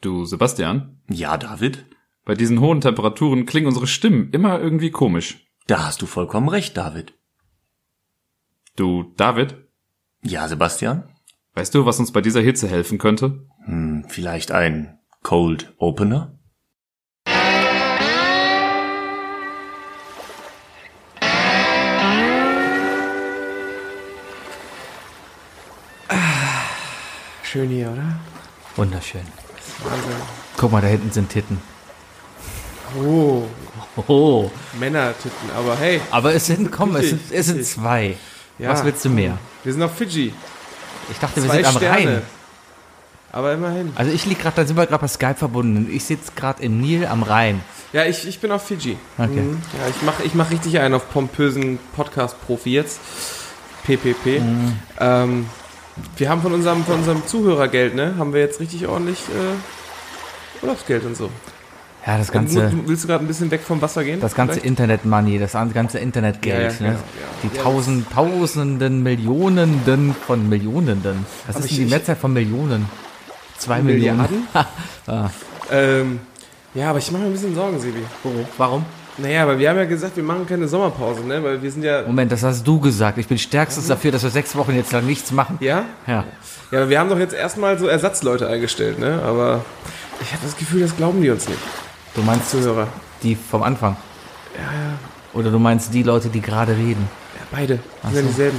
Du, Sebastian, Ja, David? bei diesen hohen Temperaturen klingen unsere Stimmen immer irgendwie komisch. Da hast du vollkommen recht, David. Du, David, Ja, Sebastian? weißt du, was uns bei dieser Hitze helfen könnte? Hm, vielleicht ein Cold Opener? Schön hier, oder? Wunderschön. Wahnsinn. Guck mal, da hinten sind Titten. Oh, Oh, Männertitten, aber hey, aber es sind, komm, es sind, es sind zwei. Ja. Was willst du mehr? wir sind auf Fidschi. Ich dachte, wir Zwei sind am Sterne. Rhein. Aber immerhin. Also ich lieg gerade, da sind wir gerade bei Skype verbunden. Ich sitze gerade im Nil am Rhein. Ja, ich, ich bin auf Fidschi. Okay. Mhm. Ja, ich mache ich mach richtig einen auf pompösen Podcast-Profi jetzt. PPP. Mhm. Ähm, wir haben von unserem, von unserem Zuhörergeld, ne, haben wir jetzt richtig ordentlich äh, Urlaubsgeld und so. Ja, das ganze, Mu- Willst du gerade ein bisschen weg vom Wasser gehen? das ganze? Internet-Money, das an- ganze Internetgeld, Ja, ja, ne? genau, ja. Die Ja, tausend, tausenden, Millionenden von Millionenden. Aber ist ich- die Mehrzahl von Millionen? Zwei Millionen. Milliarden? Ah. ähm, ja, aber ich mache mir ein bisschen Sorgen, Sebi. Warum? Naja, aber wir haben ja gesagt, wir machen keine Sommerpause, ne? Weil wir sind ja. Moment, das hast du gesagt. Ich bin stärkstens dafür, dass wir sechs Wochen jetzt lang nichts machen. Ja? Ja. Ja, aber wir haben doch jetzt erstmal so Ersatzleute eingestellt, ne? Aber ich habe das Gefühl, das glauben die uns nicht. Du meinst Zuhörer. die vom Anfang? Ja, ja. Oder du meinst die Leute, die gerade reden? Ja, beide. Ach sind ja so. dieselben.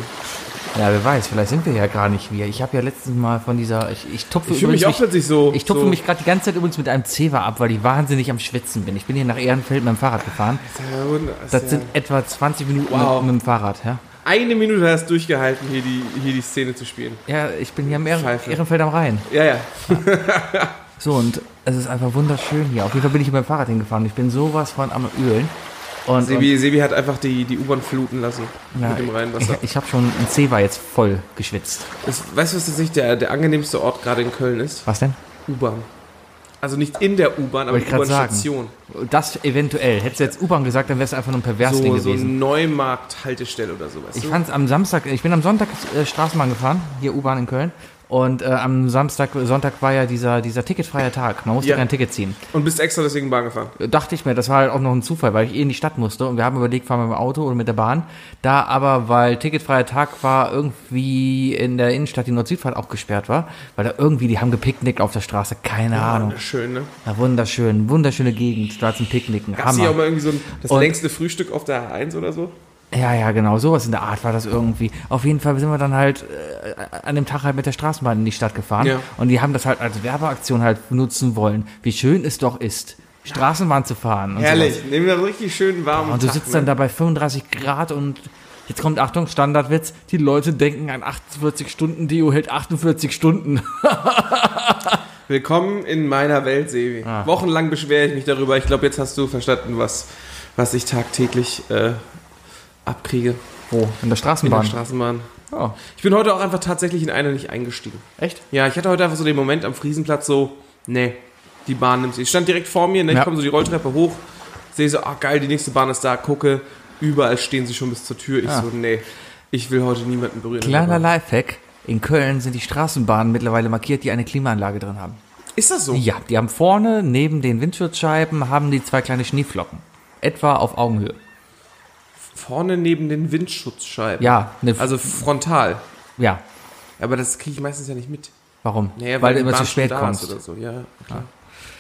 Ja, wer weiß, vielleicht sind wir ja gar nicht wir. Ich habe ja letztens mal von dieser, ich, ich tupfe Ich mich auch plötzlich so. ich tupfe so, mich gerade die ganze Zeit übrigens mit einem Zewa ab, weil ich wahnsinnig am Schwitzen bin. Ich bin hier nach Ehrenfeld mit dem Fahrrad gefahren. Ja, Das ja. sind etwa 20 Minuten Wow. mit, mit dem Fahrrad, ja. Eine Minute hast du durchgehalten, hier die, hier die Szene zu spielen. Ja, ich bin hier am Ehren. Ehrenfeld am Rhein. Ja, ja. So, und es ist einfach wunderschön hier. Auf jeden Fall bin ich mit dem Fahrrad hingefahren. Ich bin sowas von am Ölen. Und, Sebi, Sebi hat einfach die, die U-Bahn fluten lassen und ja, mit dem Rheinwasser. ich, ich habe schon ein Zewa jetzt voll geschwitzt. Das, weißt du, was tatsächlich der, der angenehmste Ort gerade in Köln ist? Was denn? U-Bahn. Also nicht in der U-Bahn, aber die. U-Bahn-Station. Das eventuell. Hättest du jetzt U-Bahn gesagt, dann wärst du einfach nur ein Perversling So, so gewesen. Neumarkt-Haltestelle oder so, weißt Ich fand am Samstag, ich bin am Sonntag äh, Straßenbahn gefahren, hier U-Bahn in Köln. Und äh, am Samstag, Sonntag war ja dieser, dieser ticketfreie Tag. Man musste Ja. kein Ticket ziehen. Und bist extra deswegen Bahn gefahren. Dachte ich mir, das war halt auch noch ein Zufall, weil ich eh in die Stadt musste. Und wir haben überlegt, fahren wir mit dem Auto oder mit der Bahn. Da aber, weil ticketfreier Tag war, irgendwie in der Innenstadt die Nord-Südfahrt auch gesperrt war. Weil da irgendwie, die haben gepicknickt auf der Straße. Keine Ahnung. Schön, ne? Ja, wunderschön, wunderschöne Gegend. Da zum Picknicken. Gab's hier auch Hammer. mal irgendwie so ein, das Und- längste Frühstück auf der A1 oder so? Ja, ja, genau, sowas in der Art war das irgendwie. Auf jeden Fall sind wir dann halt äh, an dem Tag halt mit der Straßenbahn in die Stadt gefahren. Ja. Und die haben das halt als Werbeaktion halt nutzen wollen, wie schön es doch ist, Straßenbahn zu fahren. Und Herrlich. sowas. Nehmen wir einen richtig schönen warmen Und du Tag, sitzt ne? dann da bei 35 Grad und jetzt kommt, Achtung, Standardwitz, die Leute denken, ein 48-Stunden-Dio hält 48 Stunden. Willkommen in meiner Welt, Sevi. Ah. Wochenlang beschwere ich mich darüber. Ich glaube, jetzt hast du verstanden, was, was ich tagtäglich äh, abkriege Wo? In der in der Straßenbahn. Straßenbahn. oh, Ich bin heute auch einfach tatsächlich in eine nicht eingestiegen. echt? Ja, ich hatte heute einfach so den Moment am Friesenplatz so, nee, die Bahn nimmt sich. Ich stand direkt vor mir, ne, ich Ja. komme so die Rolltreppe hoch, sehe so, ah geil, die nächste Bahn ist da, gucke, überall stehen sie schon bis zur Tür. Ich Ah. so, nee, ich will heute niemanden berühren. Kleiner. Lifehack. In Köln sind die Straßenbahnen mittlerweile markiert, die eine Klimaanlage drin haben. Ist das so? Ja, die haben vorne neben den Windschutzscheiben haben die zwei kleine Schneeflocken. Etwa auf Augenhöhe. Vorne neben den Windschutzscheiben. Ja, eine, Also frontal. ja. Aber das kriege ich meistens ja nicht mit. Warum? Naja, weil du die immer Bahn zu spät kommst. Oder so. ja, klar.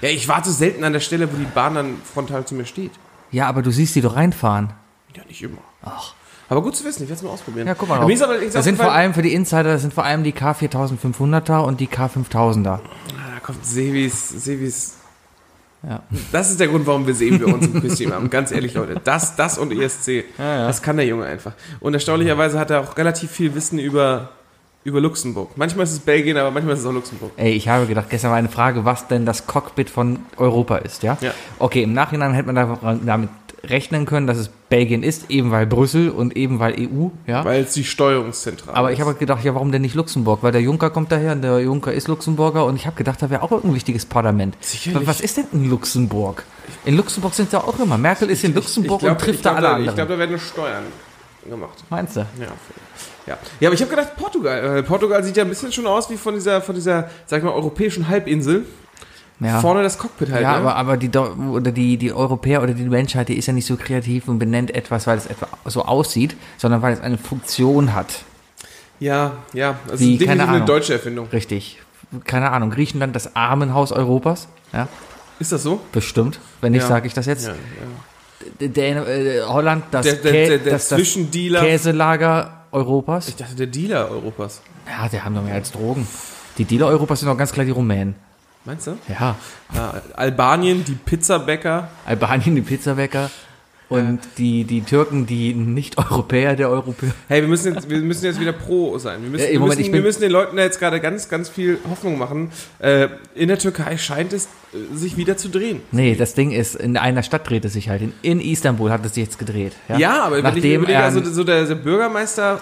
ja, ich warte selten an der Stelle, wo die Bahn dann frontal zu mir steht. Ja, aber du siehst die doch reinfahren. Ja, nicht immer. Ach. Aber gut zu wissen, ich werde es mal ausprobieren. Ja, guck mal. Ist aber, Das sind vor allem für die Insider, das sind vor allem die K4500er und die K5000er. Ah, Da kommt Sevis, Sevis. Ja. Das ist der Grund, warum wir sehen wir uns im Küsschen haben. Ganz ehrlich, Leute. Das, das und ESC. Das kann der Junge einfach. Und erstaunlicherweise hat er auch relativ viel Wissen über, über Luxemburg. Manchmal ist es Belgien, aber manchmal ist es auch Luxemburg. Ey, ich habe gedacht, gestern war eine Frage, was denn das Cockpit von Europa ist, ja? Ja. Okay, im Nachhinein hätte man da- damit rechnen können, dass es Belgien ist, eben weil Brüssel und eben weil EU, ja? Weil es die Steuerungszentrale Aber ich habe gedacht, ja, warum denn nicht Luxemburg? Weil der Juncker kommt daher und der Juncker ist Luxemburger und ich habe gedacht, da wäre auch ein wichtiges Parlament. Sicherlich. Was ist denn in Luxemburg? In Luxemburg sind ja auch immer. Merkel ist in Luxemburg glaub, und trifft glaub, da alle da, anderen. Ich glaube, da werden Steuern gemacht. Meinst du? Ja, ja. ja, aber ich habe gedacht, Portugal. Äh, Portugal sieht ja ein bisschen schon aus wie von dieser, von dieser, sag ich mal, europäischen Halbinsel. Ja. Vorne das Cockpit halt, ja, ne? aber, aber die, oder die, die Europäer oder die Menschheit, die ist ja nicht so kreativ und benennt etwas, weil es etwa so aussieht, sondern weil es eine Funktion hat. ja, ja. Also Wie, definitiv eine Ahnung. deutsche Erfindung. Richtig. Keine Ahnung, Griechenland das Armenhaus Europas. Ja, Ist das so? bestimmt. Wenn nicht, Ja. sage ich das jetzt. Ja, ja. Der, äh, Holland das, Der, der, der, der das, das. Käselager Europas. Ich dachte, der Dealer Europas. Ja, die haben doch mehr als Drogen. Die Dealer Europas sind doch ganz klar die Rumänen. Meinst du? Ja. Ja, Albanien, die Pizzabäcker. Albanien, die Pizzabäcker. Und die, die Türken, die Nicht-Europäer der Europäer. Hey, wir müssen jetzt, wir müssen jetzt wieder pro sein. Wir müssen, Ja, im wir, Moment, müssen, ich wir müssen den Leuten da jetzt gerade ganz, ganz viel Hoffnung machen. Äh, in der Türkei scheint es äh, sich wieder zu drehen. Nee, das Ding ist, in einer Stadt dreht es sich halt. In, in Istanbul hat es sich jetzt gedreht. Ja, Ja, aber wenn ich mir Nachdem überlege, er, also so der, der Bürgermeister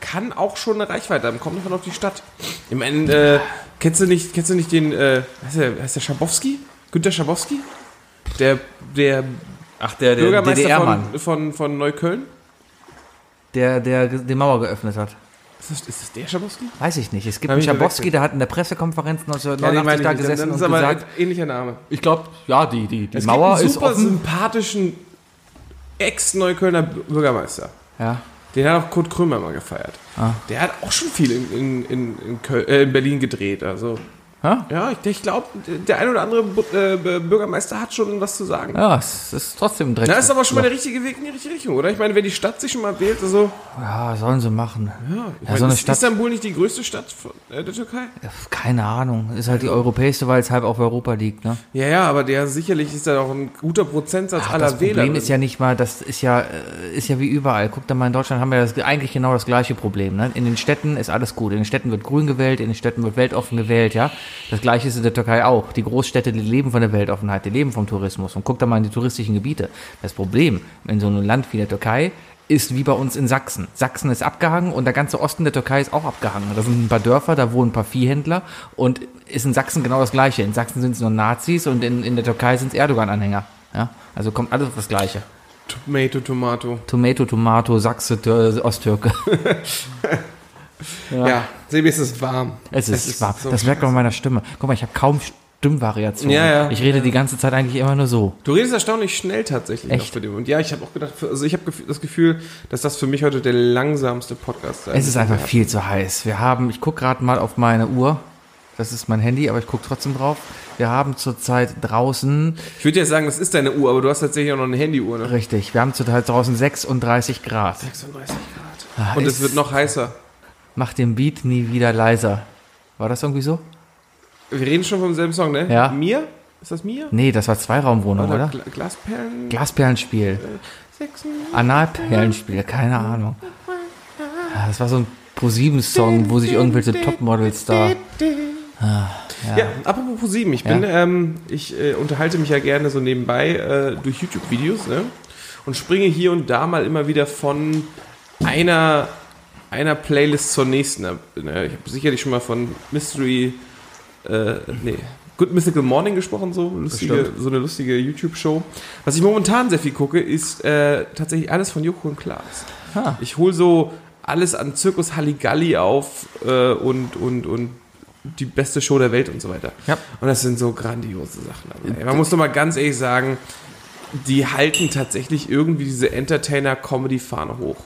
kann auch schon eine Reichweite haben. Kommt davon auf die Stadt. Ich meine, äh, kennst du nicht, kennst du nicht den, äh, heißt der, heißt der Schabowski? Günter Schabowski? Der, der Ach, der, Bürgermeister DDR-Mann, von, von, von Neukölln? der, der die Mauer geöffnet hat. Ist das, ist das der Schabowski? Weiß ich nicht. Es gibt Hab einen Schabowski, der hat in der Pressekonferenz den 1989 meine ich da gesessen das und ist aber gesagt, ein ähnlicher Name. ich glaube, ja, die, die, die Es Mauer gibt einen ist super sympathischen Ex-Neuköllner Bürgermeister. Ja. Den hat auch Kurt Krömer mal gefeiert. Ah. Der hat auch schon viel in, in, in, in, Köl äh, in Berlin gedreht. Also, Ja? ja, ich, ich glaube, der ein oder andere Bu äh, Bürgermeister hat schon was zu sagen. Ja, es ist trotzdem ein Dreck. Das ist aber schon mal der richtige Weg in die richtige Richtung, oder? Ich meine, wenn die Stadt sich schon mal wählt, also, Ja, sollen sie machen. ja, ich Ja, meine, so ist Stadt- Istanbul nicht die größte Stadt von, äh, der Türkei? Ja, Keine Ahnung. Ist halt die europäischste, weil es halb auf Europa liegt, ne? Ja, ja, aber der sicherlich ist da auch ein guter Prozentsatz Ach, aller das Wähler. Problem ist ja nicht mal, das ist ja, äh, ist ja wie überall. Guck da mal in Deutschland haben wir das, eigentlich genau das gleiche Problem. Ne? In den Städten ist alles gut. In den Städten wird grün gewählt, in den Städten wird weltoffen gewählt, ja. Das gleiche ist in der Türkei auch. Die Großstädte, die leben von der Weltoffenheit, die leben vom Tourismus. Und guck da mal in die touristischen Gebiete. Das Problem in so einem Land wie der Türkei ist wie bei uns in Sachsen. Sachsen ist abgehangen und der ganze Osten der Türkei ist auch abgehangen. Da sind ein paar Dörfer, da wohnen ein paar Viehhändler und ist in Sachsen genau das Gleiche. In Sachsen sind es nur Nazis und in, in der Türkei sind es Erdogan-Anhänger. Ja? Also kommt alles auf das Gleiche. Tomato, Tomato. Tomato, Tomato, Sachse, Tür, Osttürke. Ja, Sebi, es ist warm. Es ist, warm. so das merkt man an meiner Stimme. Guck mal, ich habe kaum Stimmvariationen. Ja, ja. Ich rede die ganze Zeit eigentlich immer nur so. Du redest erstaunlich schnell tatsächlich Echt? noch für den. Und ja, ich habe auch gedacht, also ich habe das Gefühl, dass das für mich heute der langsamste Podcast sein Es ist einfach viel zu heiß. Wir haben, ich gucke gerade mal auf meine Uhr. Das ist mein Handy, aber ich gucke trotzdem drauf. Wir haben zurzeit draußen, Ich würde ja sagen, das ist deine Uhr, aber du hast tatsächlich auch noch eine Handyuhr, ne? richtig, wir haben zurzeit draußen 36 Grad. 36 Ah, Grad. Und es ist- wird noch heißer. Mach den Beat nie wieder leiser. War das irgendwie so? Wir reden schon vom selben Song, ne? Ja. Mir? Ist das mir? Nee, das war Zweiraumwohnung, oder? Gla Glasperlen? Glasperlenspiel. Sechsen? Analperlenspiel, keine Ahnung. Ja, Das war so ein Pro-7-Song, wo sich irgendwelche Topmodels da. Ja. apropos ProSieben, ich bin, ähm, ich äh, unterhalte mich ja gerne so nebenbei äh, durch YouTube-Videos, ne? Und springe hier und da mal immer wieder von einer, einer Playlist zur nächsten. Ich habe sicherlich schon mal von Mystery, äh, nee, Good Mythical Morning gesprochen, so, lustige, so eine lustige YouTube-Show. Was ich momentan sehr viel gucke, ist äh, tatsächlich alles von Joko und Klaas. Ah. Ich hole so alles an Zirkus Halligalli auf äh, und, und, und die beste Show der Welt und so weiter. Ja. Und das sind so grandiose Sachen. Aber, man muss doch mal ganz ehrlich sagen, die halten tatsächlich irgendwie diese Entertainer-Comedy-Fahne hoch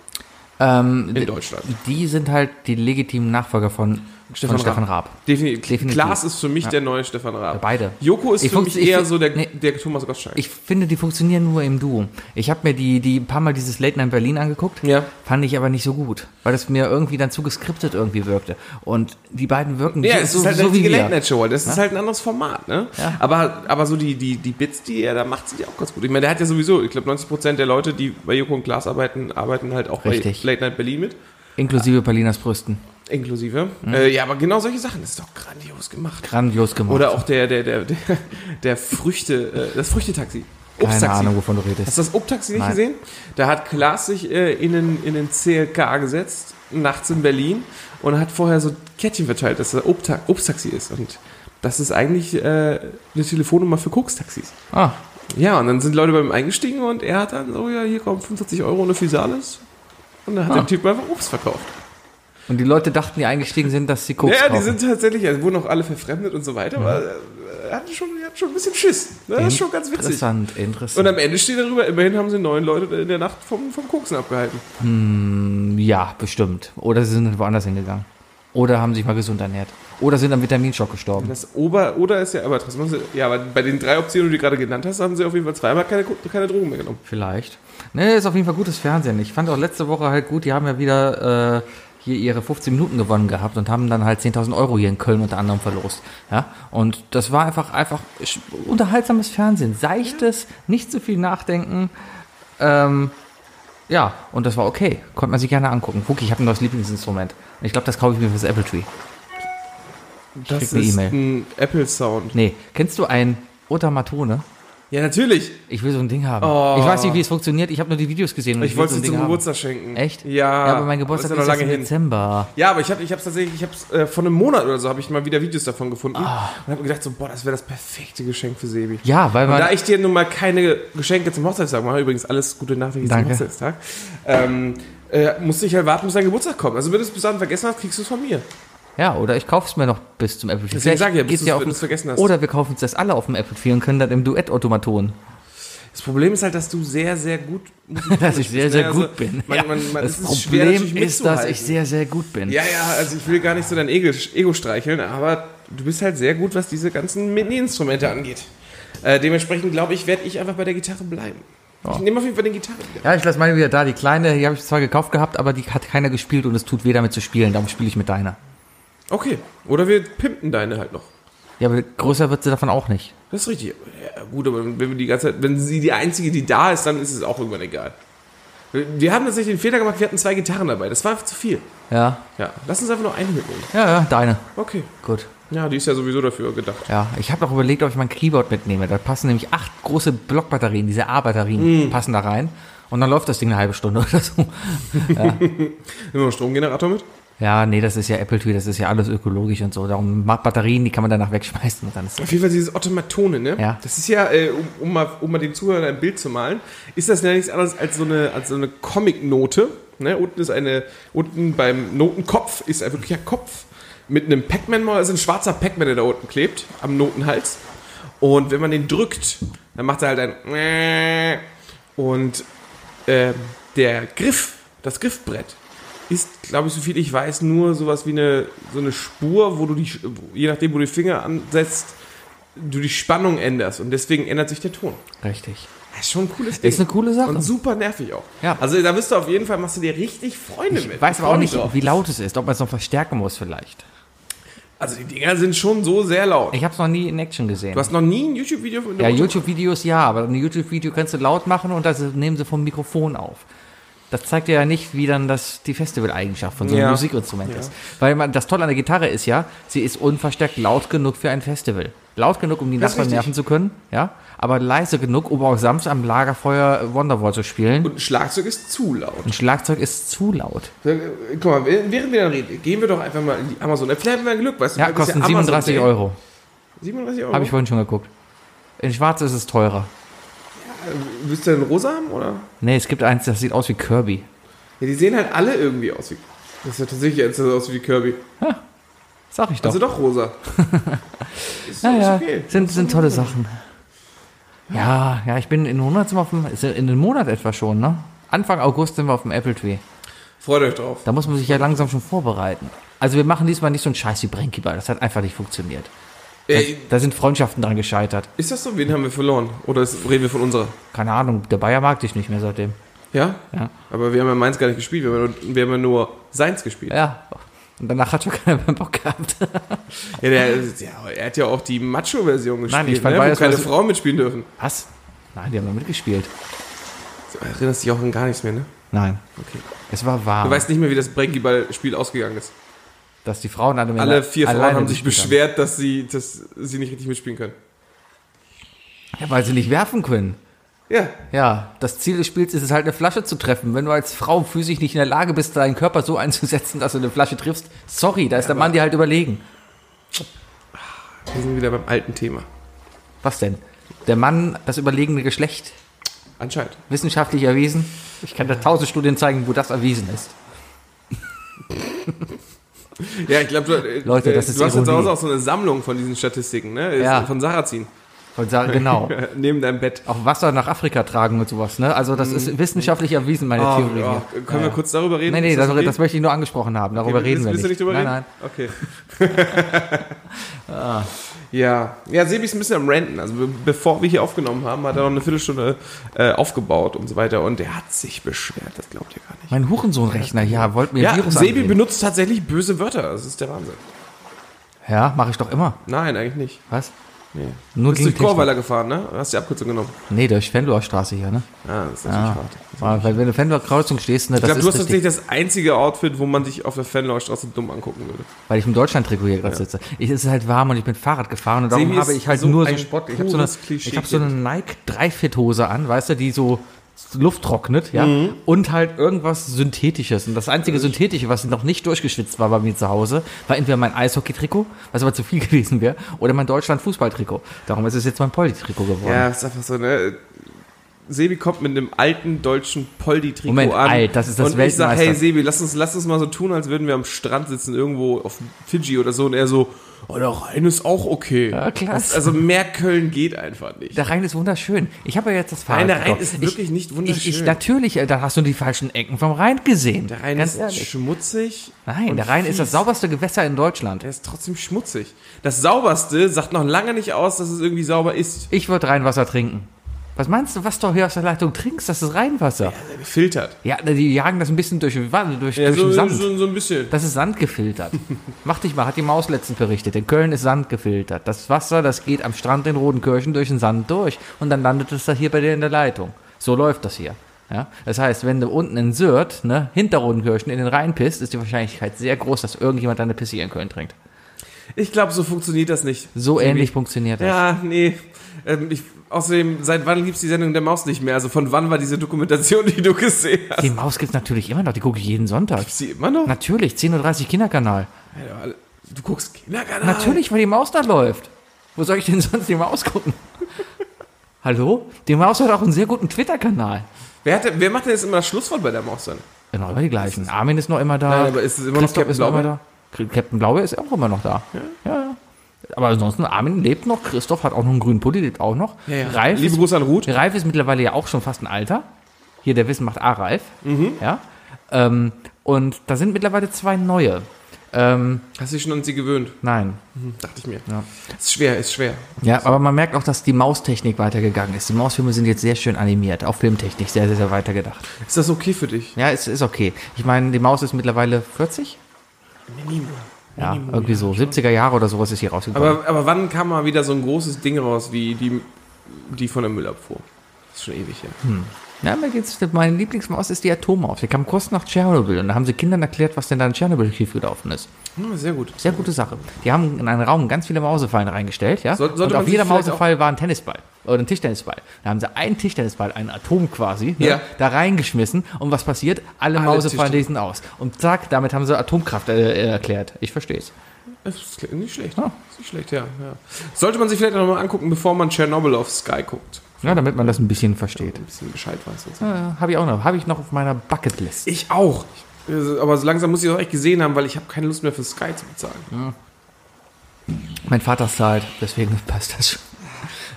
Ähm, in Deutschland. die sind halt die legitimen Nachfolger von Stefan von Stefan Raab. Definitiv. Definitiv. Klaas ist für mich der neue Stefan Raab. Beide. Joko ist Ich für mich ich eher so der, nee. der Thomas Gottschalk. Ich finde, die funktionieren nur im Duo. Ich habe mir die, die ein paar Mal dieses Late Night Berlin angeguckt, Ja. fand ich aber nicht so gut, weil das mir irgendwie dann zu geskriptet irgendwie wirkte. Und die beiden wirken Ja, so, es so, ist halt so eine wie wir. Late-Night-Show. Das ist halt ein anderes Format, ne? Ja. Aber, aber so die, die, die Bits, die er da macht, sind ja auch ganz gut. Ich meine, der hat ja sowieso, ich glaube, 90% der Leute, die bei Joko und Klaas arbeiten, arbeiten halt auch Richtig. bei Late Night Berlin mit. Inklusive Berliners Brüsten. Inklusive. Mhm. Äh, ja, aber genau solche Sachen, das ist doch grandios gemacht. Grandios gemacht. Oder auch der, der, der, der, der Früchte, äh, das Früchtetaxi. Keine Ahnung, wovon du Hast redest. du das Obtaxi nicht Nein. gesehen? Da hat Klaas sich äh, in, den, in den CLK gesetzt, nachts in Berlin, und hat vorher so Kärtchen verteilt, dass er Obta Obsttaxi ist. Und das ist eigentlich äh, eine Telefonnummer für Kokstaxis. Ah, Ja, und dann sind Leute bei ihm eingestiegen und er hat dann so, ja, hier kommen 45 Euro ohne Physalis. Und dann hat Ah. der Typ einfach Obst verkauft. Und die Leute dachten, die eingestiegen sind, dass sie Koks Ja, die kaufen. sind tatsächlich, also wurden auch alle verfremdet und so weiter, aber äh, hatten schon, die hatten schon ein bisschen Schiss. Ne? Das ist schon ganz witzig. Interessant, Und interessant. am Ende steht darüber, immerhin haben sie neun Leute in der Nacht vom, vom Koksen abgehalten. ja, bestimmt. Oder sie sind woanders hingegangen. Oder haben sich mal gesund ernährt. Oder sind am Vitaminschock gestorben. Das Ober, oder ist ja, aber sie, ja, aber bei den drei Optionen, die du gerade genannt hast, haben sie auf jeden Fall zweimal keine, keine Drogen mehr genommen. Vielleicht. Ne, ist auf jeden Fall gutes Fernsehen. Ich fand auch letzte Woche halt gut, die haben ja wieder äh, hier ihre 15 Minuten gewonnen gehabt und haben dann halt 10.000 Euro hier in Köln unter anderem verlost. Ja, und das war einfach, einfach unterhaltsames Fernsehen. Seichtes, nicht zu viel nachdenken. Ähm, ja, und das war okay. Konnte man sich gerne angucken. Wookie, ich habe ein neues Lieblingsinstrument. Und ich glaube, das kaufe ich mir fürs Apple Tree. Das ist E-Mail. ein Apple-Sound. Nee, kennst du ein Otamatone? Ja, natürlich. Ich will so ein Ding haben. Oh. Ich weiß nicht, wie es funktioniert. Ich habe nur die Videos gesehen. und Ich will wollte so es dir Ding zum. Geburtstag schenken. Echt? Ja. Ja, aber mein Geburtstag aber ist erst lange im hin. Dezember. Ja, aber ich habe ich hab's tatsächlich, ich habe es äh, vor einem Monat oder so, habe ich mal wieder Videos davon gefunden Ah. und habe gedacht, so, boah, das wäre das perfekte Geschenk für Sebi. Ja, weil Und man. da ich dir nun mal keine Geschenke zum Hochzeitstag mache, übrigens alles gute Nachträge zum. Hochzeitstag, ähm, äh, musste ich halt warten, bis dein Geburtstag kommt. Also wenn du es bis dahin vergessen hast, kriegst du es von mir. Ja, oder ich kaufe es mir noch bis zum Apple Tree. Deswegen Vielleicht sag ich bis ja auf du's vergessen hast. Oder wir kaufen uns das alle auf dem Apple Tree und können dann im Duett-Automaton. Das Problem ist halt, dass du sehr, sehr gut Dass ich sehr, sehr Also, gut bin. Man, Ja, man, man, das es schwer, Problem ist, dass ich sehr, sehr gut bin. Ja, ja, also ich will gar nicht so dein Ego, Ego streicheln, aber du bist halt sehr gut, was diese ganzen Mini-Instrumente angeht. Äh, dementsprechend glaube ich, werde ich einfach bei der Gitarre bleiben. Ich nehme auf jeden Fall den Gitarre wieder. Ja, ich lasse meine wieder da. Die kleine, die habe ich zwar gekauft gehabt, aber die hat keiner gespielt und es tut weh damit zu spielen. Darum spiele ich mit deiner. Okay. Oder wir pimpen deine halt noch. Ja, aber größer wird sie davon auch nicht. Das ist richtig. Ja, gut, aber wenn wir die ganze Zeit, wenn sie die einzige, die da ist, dann ist es auch irgendwann egal. Wir haben tatsächlich den Fehler gemacht, wir hatten zwei Gitarren dabei. Das war einfach zu viel. Ja, Ja, lass uns einfach nur eine mitnehmen. ja, ja, deine. Okay. Gut. Ja, die ist ja sowieso dafür gedacht. Ja, ich habe noch überlegt, ob ich mein Keyboard mitnehme. Da passen nämlich acht große Blockbatterien, diese A-Batterien, passen da rein. Und dann läuft das Ding eine halbe Stunde oder so. Nehmen wir einen Stromgenerator mit? Ja, nee, das ist ja Apple Tree, das ist ja alles ökologisch und so. Darum Batterien, die kann man danach wegschmeißen und dann ist Auf jeden Fall dieses Automatone, ne? Ja. Das ist ja, äh, um, um, mal, um mal den Zuhörern ein Bild zu malen, ist das ja nichts anderes als so eine, als so eine Comic-Note. Ne? Unten ist eine, unten beim Notenkopf ist ein wirklicher Kopf mit einem Pac-Man, also ein schwarzer Pac-Man, der da unten klebt, am Notenhals. Und wenn man den drückt, dann macht er halt ein und äh, der Griff, das Griffbrett, ist, glaube ich, so viel ich weiß, nur sowas wie eine, so eine Spur, wo du die, je nachdem, wo du die Finger ansetzt, du die Spannung änderst und deswegen ändert sich der Ton. richtig. Das ist schon ein cooles Ding. Ist eine coole Sache. Und super nervig auch. Ja. Also da bist du auf jeden Fall, machst du dir richtig Freunde mit. Ich weiß Ich aber auch nicht, drauf. wie laut es ist, ob man es noch verstärken muss vielleicht. Also die Dinger sind schon so sehr laut. Ich habe es noch nie in Action gesehen. Du hast noch nie ein YouTube-Video von Ja, YouTube-Videos ja, aber ein YouTube-Video kannst du laut machen und das nehmen sie vom Mikrofon auf. Das zeigt dir ja nicht, wie dann das, die Festival-Eigenschaft von so einem Ja. Musikinstrument Ja. ist. Weil man, das Tolle an der Gitarre ist ja, sie ist unverstärkt laut genug für ein Festival. Laut genug, um die Das Nachbarn nerven zu können, ja, aber leise genug, um auch sanft am Lagerfeuer Wonderwall zu spielen. Und ein Schlagzeug ist zu laut. Ein Schlagzeug ist zu laut. Äh, Guck mal, während wir dann reden, gehen wir doch einfach mal in die Amazon. Vielleicht haben wir Glück, weißt du? Ja, kosten Amazon 37 Day. Euro. 37 Euro? Habe ich vorhin schon geguckt. In schwarz ist es teurer. Willst du denn rosa haben, oder? Nee, es gibt eins, das sieht aus wie Kirby. Ja, die sehen halt alle irgendwie aus wie... Das ist ja tatsächlich eins, das aus wie Kirby. Sag ich doch. Also doch rosa. ist, Ja, ist ja, okay. sind, sind tolle Sachen. Ja, ja, ich bin in Monat sind wir auf dem, ist ja in einem Monat etwa schon, ne? Anfang August sind wir auf dem Apple Tree. Freut euch drauf. Da muss man sich ja langsam schon vorbereiten. Also wir machen diesmal nicht so einen Scheiß wie Brenkyball. Das hat einfach nicht funktioniert. Da, Äh, da sind Freundschaften dran gescheitert. ist das so? Wen haben wir verloren? Oder ist, reden wir von unserer? Keine Ahnung, der Bayer mag dich nicht mehr seitdem. Ja? Ja. Aber wir haben ja meins gar nicht gespielt. Wir haben ja nur, wir haben ja nur seins gespielt. Ja. Und danach hat schon keiner mehr Bock gehabt. Ja, der, ja, er hat ja auch die Macho-Version gespielt, ich fand ne, wo beides keine Frauen mitspielen dürfen. Was? Nein, die haben noch mitgespielt. Du erinnerst dich auch an gar nichts mehr, ne? Nein. Okay. Es war wahr, Du weißt nicht mehr, wie das Brenkyball-Spiel ausgegangen ist. Dass die Frauen alle, Alle vier Frauen haben sich beschwert, dass sie, dass sie nicht richtig mitspielen können. Ja, weil sie nicht werfen können. Ja, Ja, das Ziel des Spiels ist es halt, eine Flasche zu treffen. Wenn du als Frau physisch nicht in der Lage bist, deinen Körper so einzusetzen, dass du eine Flasche triffst, sorry, da ist der Mann dir halt überlegen. wir sind wieder beim alten Thema. Was denn? Der Mann, das überlegene Geschlecht, Anscheinend. wissenschaftlich erwiesen. Ich kann da tausend Studien zeigen, wo das erwiesen ist. Ja, ich glaube, du, äh, Leute, das äh, ist du hast jetzt zu Ironie. Hause auch so eine Sammlung von diesen Statistiken, ne? Ja. Von Sarrazin. Und sagen, genau. Neben deinem Bett. Auch Wasser nach Afrika tragen und sowas, ne? Also das ist wissenschaftlich erwiesen, meine Oh, Theorie. oh, können wir kurz darüber reden? Nee, nee, das, okay? das möchte ich nur angesprochen haben. Darüber Okay, reden wir willst, nicht. willst du nicht drüber nein, reden? nein. Okay. Ja, ja, Sebi ist ein bisschen am Renten. Also be bevor wir hier aufgenommen haben, hat er noch eine Viertelstunde äh, aufgebaut und so weiter. Und der hat sich beschwert, das glaubt ihr gar nicht. Mein Hurensohnrechner, ja, wollt mir Ja, Virus Sebi andrehen. benutzt tatsächlich böse Wörter. Das ist der Wahnsinn. Ja, mache ich doch immer. Nein, eigentlich nicht. Was? Nee. Nur Du bist gegen durch. Chorweiler gefahren, ne? Du hast die Abkürzung genommen. Nee, durch Fenloher Straße hier, ne? Ah, das ist natürlich Ja. hart. Weil wenn du Fenloher Kreuzung stehst, ne, Ich das glaube, du hast tatsächlich das einzige Outfit, wo man sich auf der Fenloer Straße dumm angucken würde. weil ich im Deutschland-Trikot hier gerade sitze. Ich, es ist halt warm und ich bin Fahrrad gefahren und darum Sebi habe ich halt so nur ein so Sport. Ich habe so eine, ich hab so eine Nike Dreifit-Hose an, weißt du, die so Luft trocknet, ja, und halt irgendwas Synthetisches. Und das einzige Synthetische, was noch nicht durchgeschwitzt war bei mir zu Hause, war entweder mein Eishockey-Trikot, was aber zu viel gewesen wäre, oder mein Deutschland-Fußball-Trikot. Darum ist es jetzt mein Polly-Trikot geworden. Ja, ist einfach so, ne? Sebi kommt mit einem alten deutschen Poldi-Trikot Moment, an. alt, das ist das Und ich sag, Weltmeister. hey Sebi, lass uns, lass uns mal so tun, als würden wir am Strand sitzen, irgendwo auf Fidschi oder so. Und er so, oh, der Rhein ist auch okay. Ja, klasse. Also mehr Köln geht einfach nicht. Der Rhein ist wunderschön. Ich habe ja jetzt das Fahrrad. Nein, der Rhein ist Ich- wirklich nicht wunderschön. Ich, ich, natürlich, äh, da hast du die falschen Ecken vom Rhein gesehen. Der Rhein Ganz ist ehrlich. schmutzig. Nein, und der Rhein ist das fies. sauberste Gewässer in Deutschland. Er ist trotzdem schmutzig. Das sauberste sagt noch lange nicht aus, dass es irgendwie sauber ist. Ich würde Rheinwasser trinken. Was meinst du, was du hier aus der Leitung trinkst? Das ist Rheinwasser. Gefiltert. Ja, die jagen das ein bisschen durch, durch, Ja, durch so, den Sand. so, so ein bisschen. Das ist Sand gefiltert. Mach dich mal, hat die Maus letztens berichtet. In Köln ist Sand gefiltert. Das Wasser, das geht am Strand in Rodenkirchen durch den Sand durch und dann landet es da hier bei dir in der Leitung. So läuft das hier. Ja? Das heißt, wenn du unten in Sürth, ne, hinter Rodenkirchen in den Rhein pisst, ist die Wahrscheinlichkeit sehr groß, dass irgendjemand deine Pisse hier in Köln trinkt. Ich glaube, so funktioniert das nicht. So ähnlich funktioniert das. Ja, nee. Ähm, ich, außerdem, seit wann gibt's die Sendung der Maus nicht mehr? Also von wann war diese Dokumentation, die du gesehen hast? Die Maus gibt's natürlich immer noch, die gucke ich jeden Sonntag. Gibt's die immer noch? Natürlich, 10.30 Uhr Kinderkanal. Du guckst Kinderkanal. Natürlich, weil die Maus da läuft. Wo soll ich denn sonst die Maus gucken? Hallo? Die Maus hat auch einen sehr guten Twitter-Kanal. Wer, hat, wer macht denn jetzt immer das Schlusswort bei der Maus dann? Genau, immer die gleichen. Armin ist noch immer da. Nein, aber ist es immer noch Christoph Captain ist noch immer Blaubeer? da. Captain Blaue ist auch immer noch da. Ja, ja. Aber ansonsten, Armin lebt noch, Christoph hat auch noch einen grünen Pulli, lebt auch noch. Ja, ja. Ralf, Liebe ist, Grüße an Ruth. Ralf ist mittlerweile ja auch schon fast ein Alter. Hier, der Wissen macht A-Ralf. Mhm. Ja. Ähm, und da sind mittlerweile zwei neue. Ähm, Hast du dich schon an sie gewöhnt? nein. Hm, dachte ich mir. Ja. Ist schwer, ist schwer. Ja, aber man merkt auch, dass die Maustechnik weitergegangen ist. Die Mausfilme sind jetzt sehr schön animiert, auch Filmtechnik sehr, sehr, sehr weitergedacht. Ist das okay für dich? Ja, es ist okay. Ich meine, die Maus ist mittlerweile 40? Ja, irgendwie so. 70er Jahre oder sowas ist hier rausgekommen. Aber, aber wann kam mal wieder so ein großes Ding raus wie die, die von der Müllabfuhr? Das ist schon ewig her. ja, mir geht's, meine Lieblingsmaus ist die Atommaus. Die kam kurz nach Tschernobyl und da haben sie Kindern erklärt, was denn da in Tschernobyl schiefgelaufen ist. Hm, sehr gut. Sehr gute Sache. Die haben in einen Raum ganz viele Mausefallen reingestellt, ja. Soll- und auf jeder Mausefall war ein Tennisball oder ein Tischtennisball. Da haben sie einen Tischtennisball, einen Atom quasi, ne, Ja. da reingeschmissen und was passiert? Alle, Alle Mausefallen lesen aus. Und zack, damit haben sie Atomkraft äh, erklärt. Ich verstehe es. Das ist nicht schlecht. Ah. Ist nicht schlecht, ja, ja. Sollte man sich vielleicht noch mal angucken, bevor man Tschernobyl auf Sky guckt. Ja, damit man das ein bisschen versteht. Ein bisschen Bescheid weiß. So. Ja, habe ich auch noch. Habe ich noch auf meiner Bucketlist. Ich auch. Ich, aber so langsam muss ich das auch echt gesehen haben, weil ich habe keine Lust mehr für Sky zu bezahlen. Mein Vater zahlt, deswegen passt das schon.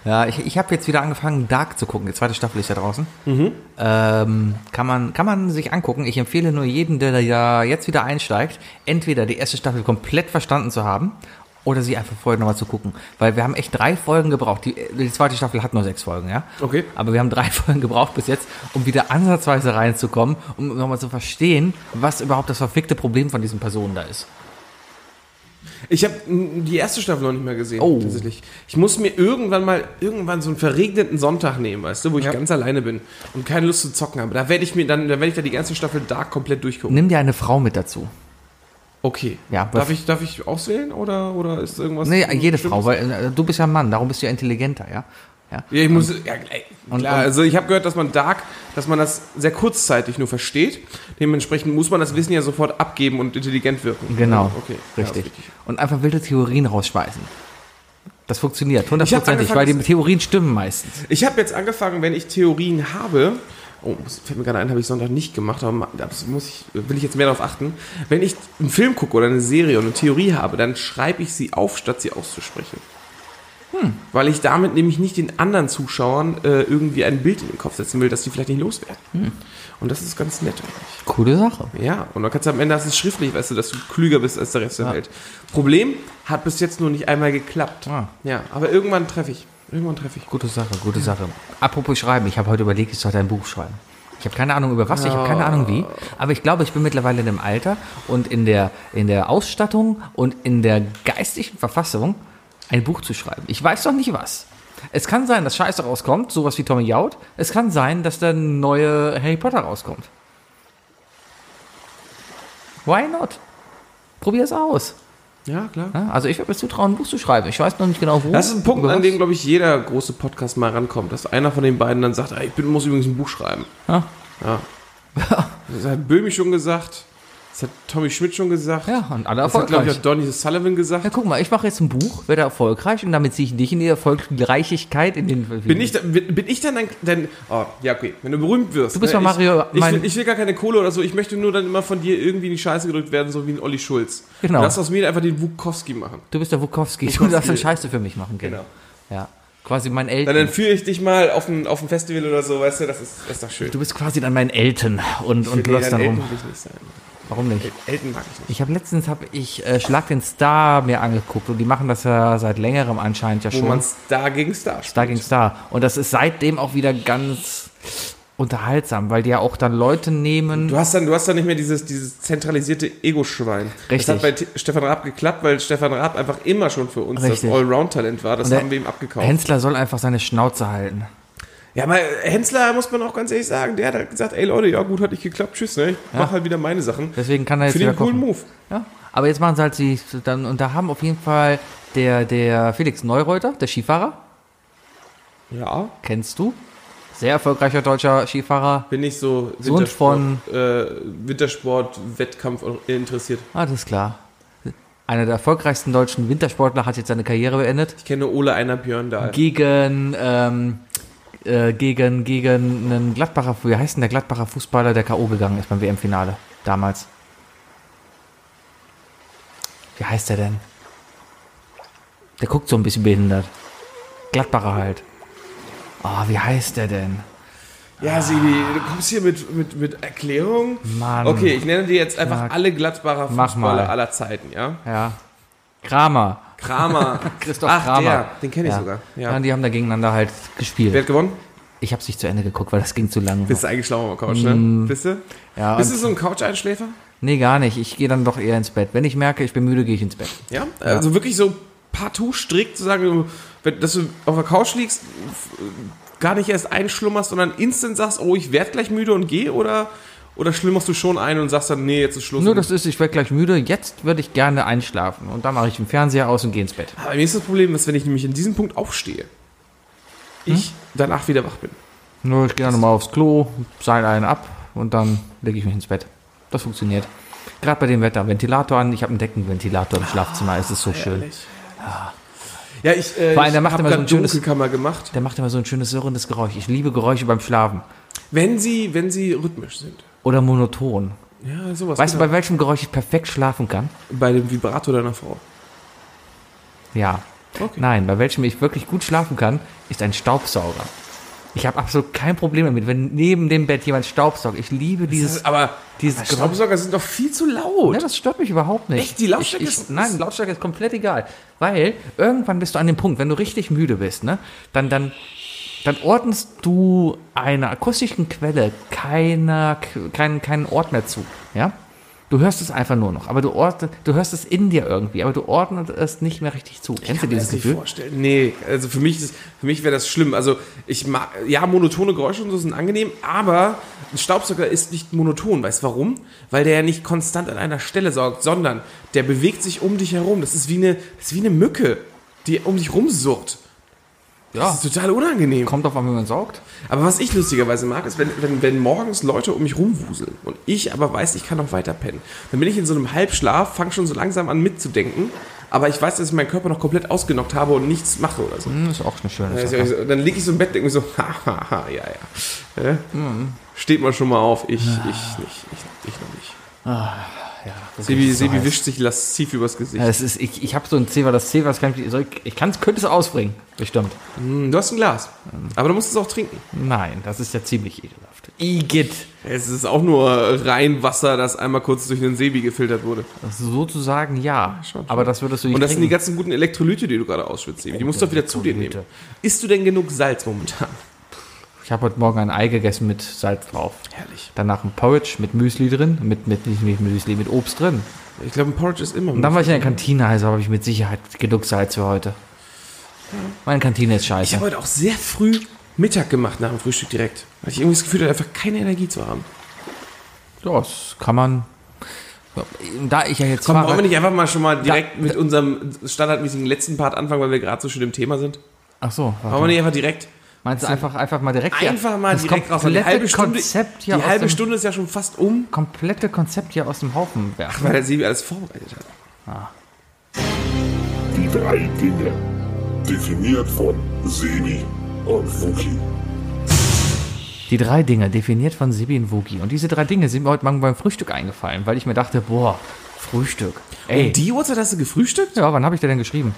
Ja, ich, ich habe jetzt wieder angefangen, Dark zu gucken. Die zweite Staffel ist ja draußen. Ähm, kann, man, kann man sich angucken. Ich empfehle nur jedem, der da ja jetzt wieder einsteigt, entweder die erste Staffel komplett verstanden zu haben oder sie einfach vorher nochmal zu gucken. Weil wir haben echt drei Folgen gebraucht. Die, die zweite Staffel hat nur sechs Folgen, ja. Okay. Aber wir haben drei Folgen gebraucht bis jetzt, um wieder ansatzweise reinzukommen, um nochmal zu verstehen, was überhaupt das verfickte Problem von diesen Personen da ist. Ich habe die erste Staffel noch nicht mehr gesehen, Oh. tatsächlich. Ich muss mir irgendwann mal, irgendwann so einen verregneten Sonntag nehmen, weißt du, wo ich Ja. ganz alleine bin und keine Lust zu zocken habe. Da werde ich mir dann, da werde ich da die ganze Staffel Dark komplett durchgucken. Nimm dir eine Frau mit dazu. Okay. Ja, darf ich, darf ich auswählen oder, oder ist irgendwas? Nee, jede? Frau, weil äh, du bist ja ein Mann, darum bist du ja intelligenter, ja. ja. Ja, ich muss, ja, und- klar, und- also ich habe gehört, dass man Dark, dass man das sehr kurzzeitig nur versteht. Dementsprechend muss man das Wissen ja sofort abgeben und intelligent wirken. Genau, Okay, ja, richtig. Und einfach wilde Theorien rausschmeißen. Das funktioniert, hundertprozentig, weil die Theorien stimmen meistens. Ich habe jetzt angefangen, wenn ich Theorien habe, oh, muss- fällt mir gerade ein, habe ich Sonntag nicht gemacht, aber das muss ich, will ich jetzt mehr darauf achten. Wenn ich einen Film gucke oder eine Serie und eine Theorie habe, dann schreibe ich sie auf, statt sie auszusprechen. Weil ich damit nämlich nicht den anderen Zuschauern äh, irgendwie ein Bild in den Kopf setzen will, das die vielleicht nicht loswerden. Und das ist ganz nett eigentlich. Coole Sache. Ja, und dann kannst du am Ende hast du es schriftlich, weißt du, dass du klüger bist als der Rest der Welt. Problem hat bis jetzt nur nicht einmal geklappt. Ah. Ja, aber irgendwann treffe ich. Irgendwann treffe ich. Gute Sache, gute Sache. Apropos Schreiben, ich habe heute überlegt, ich sollte ein Buch schreiben. Ich habe keine Ahnung über was, ich habe keine Ahnung wie, aber ich glaube, ich bin mittlerweile in dem Alter und in der, in der Ausstattung und in der geistigen Verfassung, ein Buch zu schreiben. Ich weiß doch nicht was. Es kann sein, dass Scheiße rauskommt, sowas wie Tommy Jaud. Es kann sein, dass der neue Harry Potter rauskommt. Why not? Probier's aus. Ja, klar. Ja, Also ich würde mir zutrauen, ein Buch zu schreiben. Ich weiß noch nicht genau wo. Das ist ein Punkt, an dem, glaube ich, jeder große Podcast mal rankommt, dass einer von den beiden dann sagt, "Ey, ich bin, muss übrigens ein Buch schreiben. Ja. Ja. Das hat Böhmi schon gesagt, das hat Tommy Schmidt schon gesagt, Ja, und alle das hat, glaube ich, erfolgreich. auch Donny Sullivan gesagt. Ja, guck mal, ich mache jetzt ein Buch, werde erfolgreich und damit ziehe ich dich in die Erfolgreichigkeit in den. Bin ich, bin, ich dann dein, dein. Oh, ja, okay. Wenn du berühmt wirst. Du bist ne, mal Mario, Ich, ich, will, ich will gar keine Kohle oder so. Ich möchte nur dann immer von dir irgendwie in die Scheiße gedrückt werden, so wie ein Olli Schulz. Genau. Du darfst aus mir einfach den Wukowski machen. Du bist der Wukowski. Du Wukowski. darfst eine Scheiße für mich machen, genau. Ja. Quasi mein Dann Eltern. entführe ich dich mal auf ein, auf ein Festival oder so, weißt du, das ist, das ist doch schön. Du bist quasi dann mein Eltern und, und läufst dann rum. will ich nicht sein. Warum nicht? Elton mag ich nicht. Ich habe letztens habe ich äh, Schlag den Star mir angeguckt und die machen das ja seit längerem anscheinend ja Wo schon. man Star gegen Star spielt. Star gegen Star. Und das ist seitdem auch wieder ganz unterhaltsam, weil die ja auch dann Leute nehmen. Du hast dann, du hast dann nicht mehr dieses, dieses zentralisierte Ego-Schwein. Richtig. Das hat bei T Stefan Raab geklappt, weil Stefan Raab einfach immer schon für uns Richtig. das Allround-Talent war. Das haben wir ihm abgekauft. Hensler soll einfach seine Schnauze halten. Ja, aber Hensler muss man auch ganz ehrlich sagen, der hat halt gesagt, ey Leute, ja gut, hat nicht geklappt, tschüss, ne? Ich mach halt wieder meine Sachen. Deswegen kann er jetzt Für wieder den coolen. Move. Ja, aber jetzt machen sie halt sie dann und da haben auf jeden Fall der der Felix Neureuter, der Skifahrer, Ja, kennst du? Sehr erfolgreicher deutscher Skifahrer. bin ich so Sohn von- äh, Wintersport, Wettkampf interessiert. Ah, das ist klar. Einer der erfolgreichsten deutschen Wintersportler hat jetzt seine Karriere beendet. Ich kenne Ole Einer Björn Dahl. Gegen, ähm, äh, gegen, gegen einen Gladbacher, wie heißt denn der Gladbacher Fußballer, der K.O. gegangen ist beim WM-Finale damals? Wie heißt der denn? Der guckt so ein bisschen behindert. Gladbacher halt. Oh, wie heißt der denn? Ja, Sibi, du kommst hier mit, mit, mit Erklärung. Mann. Okay, ich nenne dir jetzt einfach alle Gladbacher Fußballer aller Zeiten, ja? Ja. Kramer. Kramer. Christoph Ach, Kramer. der, den kenne ich ja. sogar. Ja. Ja. die haben da gegeneinander halt gespielt. Wer hat gewonnen? Ich habe nicht zu Ende geguckt, weil das ging zu lang. Bist du eigentlich schlauer am Couch, ne? Mm. Bist du? Ja, Bist du so ein Couch-Einschläfer? Nee, gar nicht. Ich gehe dann doch eher ins Bett. Wenn ich merke, ich bin müde, gehe ich ins Bett. Ja? Also wirklich so partout strikt zu sagen, dass du auf der Couch liegst, gar nicht erst einschlummerst, sondern instant sagst, oh, ich werde gleich müde und gehe oder, oder schlummerst du schon ein und sagst dann, nee, jetzt ist Schluss. Nur das ist, ich werde gleich müde. Jetzt würde ich gerne einschlafen. Und dann mache ich den Fernseher aus und gehe ins Bett. Aber mir ist das Problem, dass wenn ich nämlich in diesem Punkt aufstehe, ich danach wieder wach bin. Nur ich gehe dann nochmal aufs Klo, seil einen ab und dann lege ich mich ins Bett. Das funktioniert. Gerade bei dem Wetter. Ventilator an. Ich habe einen Deckenventilator im Schlafzimmer. Es ist so schön. Ja, ich, äh, Vor allem, der macht immer so ein schönes- gemacht. Der macht immer so ein schönes surrendes Geräusch. Ich liebe Geräusche beim Schlafen. Wenn sie, wenn sie rhythmisch sind. Oder monoton. Ja, sowas. Weißt du, genau. bei welchem Geräusch ich perfekt schlafen kann? bei dem Vibrator deiner Frau. Ja. Okay. Nein, bei welchem ich wirklich gut schlafen kann, ist ein Staubsauger. Ich habe absolut kein Problem damit, wenn neben dem Bett jemand staubsaugt. Ich liebe dieses. aber dieses aber Staubsauger sind doch viel zu laut. Ja, das stört mich überhaupt nicht. Echt? Die Lautstärke ich, ich, ist- Nein, Lautstärke ist komplett egal. Weil irgendwann bist du an dem Punkt, wenn du richtig müde bist, ne, dann, dann, dann ordnest du einer akustischen Quelle keiner, keinen, keinen Ort mehr zu. Ja? Du hörst es einfach nur noch, aber du, ordnet, du hörst es in dir irgendwie, aber du ordnest es nicht mehr richtig zu. Kennst du mir dieses Gefühl? vorstellen. Nee, also für mich, ist- für mich wäre das schlimm. Also ich mag, ja, monotone Geräusche und so sind angenehm, aber ein Staubsauger ist nicht monoton. Weißt du warum? Weil der ja nicht konstant an einer Stelle saugt, sondern der bewegt sich um dich herum. Das ist wie eine, das ist wie eine Mücke, die um dich rumsurrt. Ja. Das ist total unangenehm. Kommt auf an, wie man saugt. Aber was ich lustigerweise mag, ist, wenn, wenn, wenn morgens Leute um mich rumwuseln und ich aber weiß, ich kann noch weiter pennen. Dann bin ich in so einem Halbschlaf, fange schon so langsam an mitzudenken, aber ich weiß, dass ich meinen Körper noch komplett ausgenockt habe und nichts mache oder so. Hm, ist auch eine schöne Sache. also, dann liege ich so im Bett und denke mir so, hahaha, ja, ja. Hä? Steht mal schon mal auf. Ich, ich nicht. Ich, ich noch nicht. Ja, das Sebi, so Sebi heiß. wischt sich lasziv übers Gesicht. Ja, es ist, ich ich habe so ein Zewa, das Zewa, das kann ich, ich, kann's, könnte es ausbringen. Bestimmt. Hm, Du hast ein Glas. Aber du musst es auch trinken. Nein, das ist ja ziemlich ekelhaft. Igitt. Es ist auch nur rein Wasser, das einmal kurz durch den Sebi gefiltert wurde. Sozusagen ja. schon, schon. Aber das würdest du nicht Und das sind die trinken. ganzen guten Elektrolyte, die du gerade ausschwitzt, Sebi. Die musst du doch wieder zu dir nehmen. Isst du denn genug Salz momentan? Ich habe heute Morgen ein Ei gegessen mit Salz drauf. Herrlich. Danach ein Porridge mit Müsli drin, mit, mit, nicht mit Müsli, mit Obst drin. Ich glaube, ein Porridge ist immer Und dann war ich in der Kantine, also habe ich mit Sicherheit genug Salz für heute. Meine Kantine ist Ich scheiße. habe heute auch sehr früh Mittag gemacht nach dem Frühstück direkt. Weil ich irgendwie das Gefühl hatte, einfach keine Energie zu haben. Ja, das kann man. Da ich ja jetzt Komm, fahre- wollen wir nicht einfach mal schon mal direkt Da- mit unserem standardmäßigen letzten Part anfangen, weil wir gerade so schön im Thema sind? Ach so. Wollen wir nicht einfach direkt? Meinst du einfach, einfach mal direkt Einfach mal das direkt raus. Die halbe Stunde, Konzept hier die halbe dem, Stunde ist ja schon fast um, komplette Konzept hier aus dem Haufen werfen. weil der Sebi alles vorbereitet hat. Die drei Dinge. Definiert von Sebi und Wookie. Die drei Dinge, definiert von Sibi und Wookie. Und diese drei Dinge sind mir heute Morgen beim Frühstück eingefallen, weil ich mir dachte, boah, Frühstück. Ey, Um die Uhrzeit hast du gefrühstückt? ja, wann habe ich dir denn geschrieben?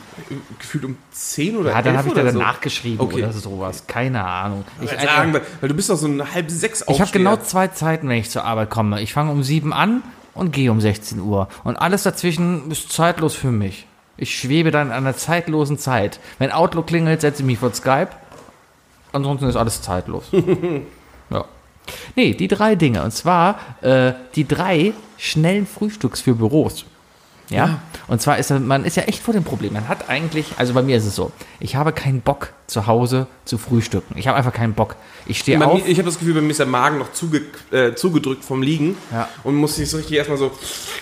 Gefühlt um 10 oder Ja, dann 11 habe ich dir oder danach so. geschrieben Okay. oder sowas. Keine Ahnung. Ich, Ich sagen, weil, weil du bist doch so ein halb sechs ich habe genau zwei Zeiten, wenn ich zur Arbeit komme. Ich fange um sieben an und gehe um 16 Uhr. Und alles dazwischen ist zeitlos für mich. Ich schwebe dann an einer zeitlosen Zeit. Wenn Outlook klingelt, setze ich mich vor Skype. Ansonsten ist alles zeitlos. ja. Nee, die drei Dinge. Und zwar äh, die drei schnellen Frühstücks für Büros. Ja? Und zwar ist man ist ja echt vor dem Problem. Man hat eigentlich, also bei mir ist es so, ich habe keinen Bock zu Hause zu frühstücken. Ich habe einfach keinen Bock. Ich stehe auf. ich habe das Gefühl, bei mir ist der Magen noch zuge, äh, zugedrückt vom Liegen Ja. und muss sich so richtig erstmal so.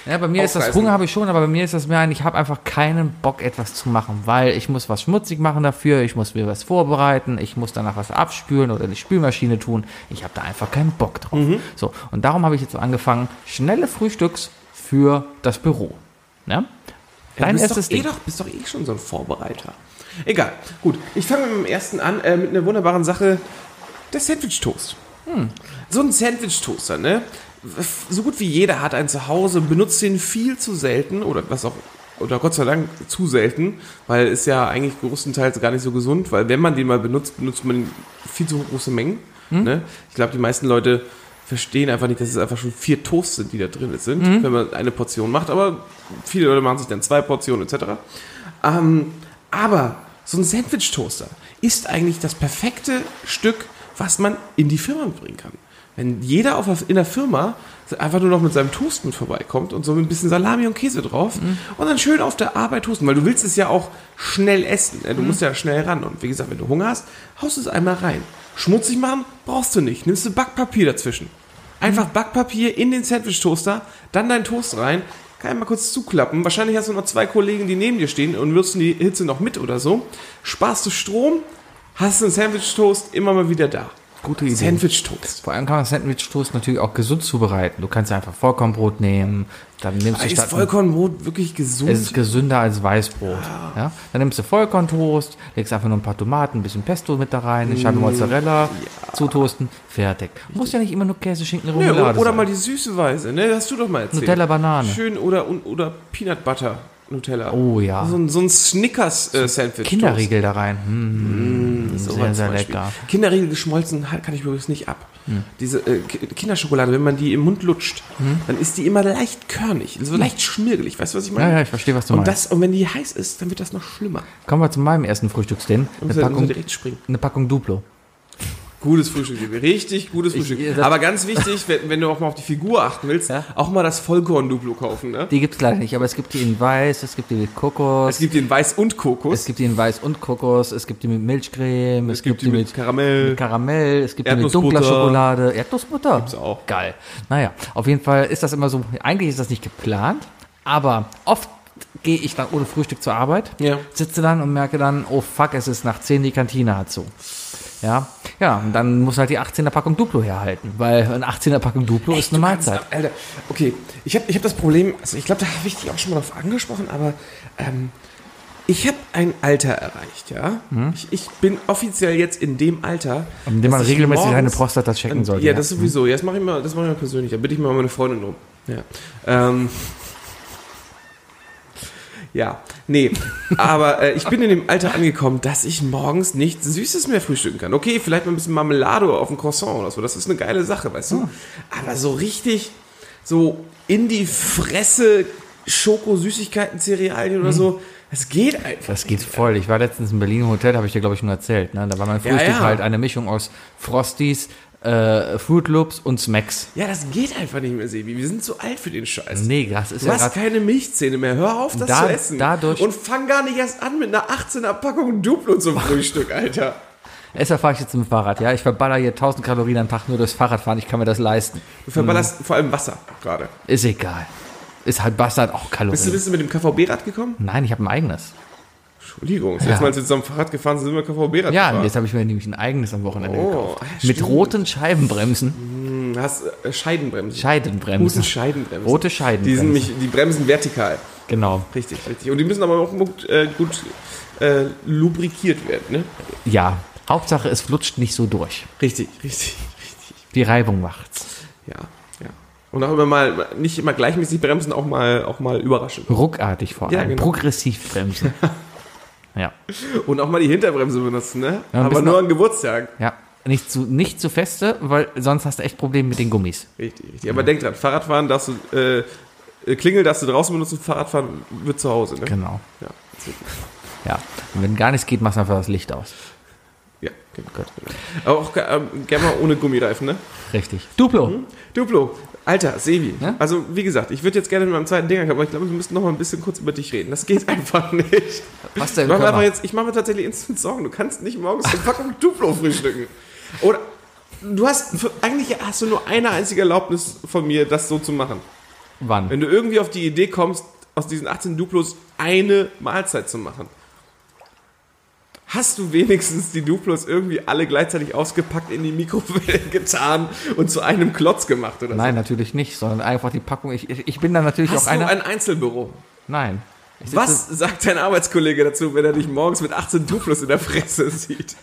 Ja, bei mir ist das aufreißen. Hunger habe ich schon, aber bei mir ist das mehr ein, ich habe einfach keinen Bock etwas zu machen, weil ich muss was schmutzig machen dafür, ich muss mir was vorbereiten, ich muss danach was abspülen oder die Spülmaschine tun. Ich habe da einfach keinen Bock drauf. Mhm. So, und darum habe ich jetzt angefangen, schnelle Frühstücks für das Büro. Ja? Dein du bist erstes doch, eh Ding. doch, bist doch eh schon so ein Vorbereiter. Egal. Gut, ich fange mit dem ersten an, äh, mit einer wunderbaren Sache. Der Sandwich-Toast. Hm. So ein Sandwich-Toaster, ne? So gut wie jeder hat einen zu Hause, benutzt den viel zu selten oder was auch, oder Gott sei Dank zu selten, weil ist ja eigentlich größtenteils gar nicht so gesund, weil wenn man den mal benutzt, benutzt man ihn viel zu große Mengen. Hm? Ne? Ich glaube, die meisten Leute verstehen einfach nicht, dass es einfach schon vier Toasts sind, die da drin sind, Hm? wenn man eine Portion macht, aber viele Leute machen sich dann zwei Portionen etc. Ähm, aber so ein Sandwich-Toaster ist eigentlich das perfekte Stück, was man in die Firma bringen kann. Wenn jeder auf, in der Firma einfach nur noch mit seinem Toast mit vorbeikommt und so mit ein bisschen Salami und Käse drauf und dann schön auf der Arbeit toasten, weil du willst es ja auch schnell essen. ne? Du musst ja schnell ran. Und wie gesagt, wenn du Hunger hast, haust du es einmal rein. Schmutzig machen brauchst du nicht. Nimmst du Backpapier dazwischen. Einfach Backpapier in den Sandwich-Toaster, dann dein Toast rein, kann ich mal kurz zuklappen. Wahrscheinlich hast du noch zwei Kollegen, die neben dir stehen und würzen die Hitze noch mit oder so. Sparst du Strom, hast einen Sandwich-Toast immer mal wieder da. Gute Idee. Sandwich-Toast. Vor allem kann man Sandwich-Toast natürlich auch gesund zubereiten. Du kannst einfach Vollkornbrot nehmen, dann nimmst du Ist statt Vollkornbrot wirklich gesund? Es ist gesünder als Weißbrot. Ja. Dann nimmst du Vollkorntoast, legst einfach nur ein paar Tomaten, ein bisschen Pesto mit da rein, eine Scheibe Mozzarella, zutoasten, fertig. Muss ja nicht immer nur Käse, Schinken, Nö, Remoulade oder, oder mal die süße Weise, ne? Hast du doch mal erzählt. Nutella Banane. Schön oder, oder Peanut Butter Nutella. Oh ja. So ein, so ein Snickers äh. Kinderriegel da rein. Hm, sehr, was sehr Beispiel. lecker. Kinderriegel geschmolzen kann ich übrigens nicht ab. Hm. Diese äh, Ki- Kinderschokolade, wenn man die im Mund lutscht, dann ist die immer leicht körnig, so leicht schmirgelig. Weißt du, was ich meine? Hm. Ja, ja, ich verstehe, was du und, meinst. das, und wenn die heiß ist, dann wird das noch schlimmer. Kommen wir zu meinem ersten Frühstücksding. Eine Packung, eine Packung Duplo. Gutes Frühstück, Liebe. richtig gutes Ich- Frühstück. das- Aber ganz wichtig, wenn, wenn du auch mal auf die Figur achten willst, Ja. auch mal das Vollkorn-Duplo kaufen. Ne? Die gibt's leider nicht, aber es gibt die in weiß, es gibt die mit Kokos, Es gibt den Weiß und Kokos. es gibt die in weiß und Kokos, es gibt die mit Milchcreme, es, gibt die mit Karamell. mit Karamell, es gibt die mit dunkler Schokolade, Erdnussbutter. Gibt's auch. Geil. Naja, auf jeden Fall ist das immer so, eigentlich ist das nicht geplant, aber oft gehe ich dann ohne Frühstück zur Arbeit, Ja. sitze dann und merke dann, oh fuck, es ist nach 10, die Kantine hat so. Ja, ja, und dann muss halt die 18er Packung Duplo herhalten, weil eine 18er Packung Duplo ist eine Mahlzeit. Alter, okay, ich habe ich hab das Problem, also ich glaube, da habe ich dich auch schon mal drauf angesprochen, aber ähm, Ich habe ein Alter erreicht, ja. Ich, ich bin offiziell jetzt in dem Alter, In dem man regelmäßig morgens- seine Prostata checken sollte. Ja, das sowieso. Ja, das mache ich mal, das mache ich mal persönlich. Da bitte ich mal meine Freundin um. Ja. Ähm. Ja, nee, aber äh, ich bin in dem Alter angekommen, dass ich morgens nichts Süßes mehr frühstücken kann. Okay, vielleicht mal ein bisschen Marmelade auf dem Croissant oder so, das ist eine geile Sache, weißt du? Aber so richtig, so in die Fresse Schoko-Süßigkeiten, Cerealien oder so, das geht einfach. Das geht voll. Ich war letztens in Berlin im Hotel, habe ich dir, glaube ich, schon erzählt. Ne? Da war mein Ja, Frühstück ja. halt eine Mischung aus Frosties, äh, Fruit Loops und Smacks. Ja, das geht einfach nicht mehr, Sebi. Wir sind zu alt für den Scheiß. Nee, das ist Du ja hast keine Milchzähne mehr. Hör auf, das Da- zu essen. dadurch- Und fang gar nicht erst an mit einer 18er Packung Duplo zum Frühstück, Alter. Deshalb fahre ich jetzt mit dem Fahrrad. Ja, ich verballer hier 1000 Kalorien am Tag nur durchs Fahrradfahren. Ich kann mir das leisten. Du verballerst vor allem Wasser gerade. Ist egal. Ist halt Bastard auch Kalorien. Bist du, bist du mit dem KVB-Rad gekommen? Nein, ich habe ein eigenes. Entschuldigung. Das Ja. letzte Mal, als wir zusammen Fahrrad gefahren sind, sind wir KVB-Rad Ja, gefahren. jetzt habe ich mir nämlich ein eigenes am Wochenende Oh, gekauft. ja, Mit roten Scheibenbremsen. Du hast äh, Scheidenbremsen. Scheidenbremsen. Guten Scheidenbremsen. Rote Die, Scheidenbremsen. sind mich, die bremsen vertikal. Genau. Richtig, richtig. Und die müssen aber auch gut, äh, gut äh, lubrikiert werden, ne? Ja. Hauptsache, es flutscht nicht so durch. Richtig, richtig, richtig. Die Reibung macht's. Ja, ja. Und auch immer mal, nicht immer gleichmäßig bremsen, auch mal, auch mal überraschen. Ruckartig vor Ja, allem. genau. Progressiv bremsen. ja. Und auch mal die Hinterbremse benutzen, ne? Ja, Aber nur an Geburtstag. Ja. Nicht zu, nicht zu feste, weil sonst hast du echt Probleme mit den Gummis. Richtig, richtig. Aber denk dran, Fahrradfahren darfst du, äh, äh, Klingel darfst du draußen benutzen, Fahrradfahren wird zu Hause, ne? Genau. Ja, Ja. Und wenn gar nichts geht, machst du einfach das Licht aus. ja genau. genau. Aber auch ähm, gerne mal ohne Gummireifen, ne? Richtig. Duplo. Duplo, Alter, Sevi. Ja? Also, wie gesagt, ich würde jetzt gerne mit meinem zweiten Ding ankommen, aber ich glaube, wir müssen noch mal ein bisschen kurz über dich reden. Das geht einfach nicht. Was denn? Ich mache einfach jetzt, ich mache mir tatsächlich instant Sorgen. Du kannst nicht morgens eine Packung Duplo frühstücken. Oder du hast, eigentlich hast du nur eine einzige Erlaubnis von mir, das so zu machen. Wann? Wenn du irgendwie auf die Idee kommst, aus diesen 18 Duplos eine Mahlzeit zu machen. Hast du wenigstens die Duplos irgendwie alle gleichzeitig ausgepackt in die Mikrowelle getan und zu einem Klotz gemacht oder Nein, natürlich nicht, sondern einfach die Packung. Ich, ich bin dann natürlich so? Hast auch du einer. ein Einzelbüro? Nein. Was sagt dein Arbeitskollege dazu, wenn er dich morgens mit 18 Duplos in der Fresse sieht?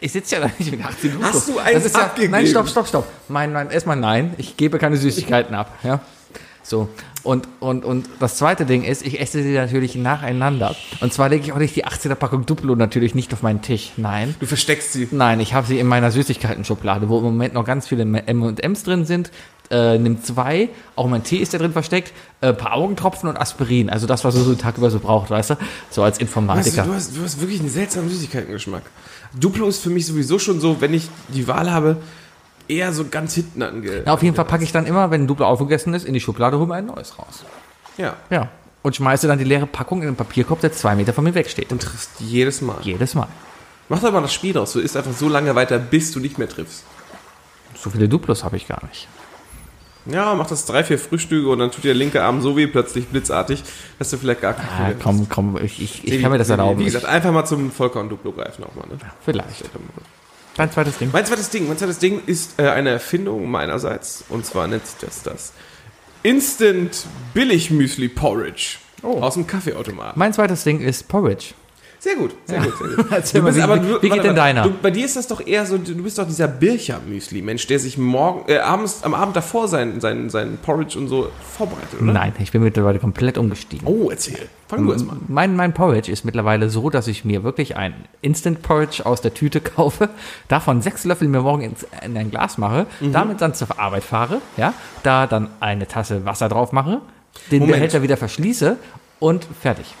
Ich sitze ja da nicht mit 18 Duplo. Hast du eins ja, abgegeben? Nein, stopp, stopp, stopp. Mein, nein, erstmal nein. Ich gebe keine Süßigkeiten ab. Ja. So. Und, und, und das zweite Ding ist, ich esse sie natürlich nacheinander. Und zwar lege ich auch nicht die 18er Packung Duplo natürlich nicht auf meinen Tisch. Nein. Du versteckst sie. Nein, ich habe sie in meiner Süßigkeiten-Schublade, wo im Moment noch ganz viele M&M's drin sind. Äh, nimm zwei, auch mein Tee ist da drin versteckt, äh, paar Augentropfen und Aspirin. Also das, was du so den Tag über so braucht, weißt du? So als Weißt du, Informatiker. du, hast, du hast wirklich einen seltsamen Süßigkeitengeschmack. Duplo ist für mich sowieso schon so, wenn ich die Wahl habe, eher so ganz hinten ange. Na, auf jeden Fall packe ich dann immer, wenn ein Duplo aufgegessen ist, in die Schublade, hol mir ein neues raus. Ja. Ja. Und schmeiße dann die leere Packung in den Papierkorb, der zwei Meter von mir wegsteht. Und triffst jedes Mal. Jedes Mal. Mach doch mal das Spiel raus. Du isst einfach so lange weiter, bis du nicht mehr triffst. So viele Duplos habe ich gar nicht. Ja, mach das drei, vier Frühstücke und dann tut dir der linke Arm so weh plötzlich blitzartig, dass du vielleicht gar keinen Ah, komm, komm, ich, ich, ich kann mir das erlauben. Wie gesagt, einfach mal zum Vollkorn-Duplo greifen auch mal. Ne? Vielleicht. Dein zweites Ding. Mein zweites Ding, mein zweites Ding ist äh, eine Erfindung meinerseits. Und zwar nennt sich das das Instant Billig Müsli Porridge aus dem Kaffeeautomaten. Mein zweites Ding ist Porridge. Sehr gut, sehr gut, sehr gut. Erzähl mal, wie, aber- wie, du- wie geht warte, denn deiner? Du, bei dir ist das doch eher so, du bist doch dieser Bircher-Müsli-Mensch, der sich morgen, äh, abends, am Abend davor sein, sein, sein Porridge und so vorbereitet, oder? Nein, ich bin mittlerweile komplett umgestiegen. Oh, erzähl. Fang du erst mal an. Mein, mein Porridge ist mittlerweile so, dass ich mir wirklich ein Instant Porridge aus der Tüte kaufe, davon sechs Löffel mir morgen ins, in ein Glas mache, Mhm. damit dann zur Arbeit fahre, ja, da dann eine Tasse Wasser drauf mache, den Moment. Behälter wieder verschließe und fertig.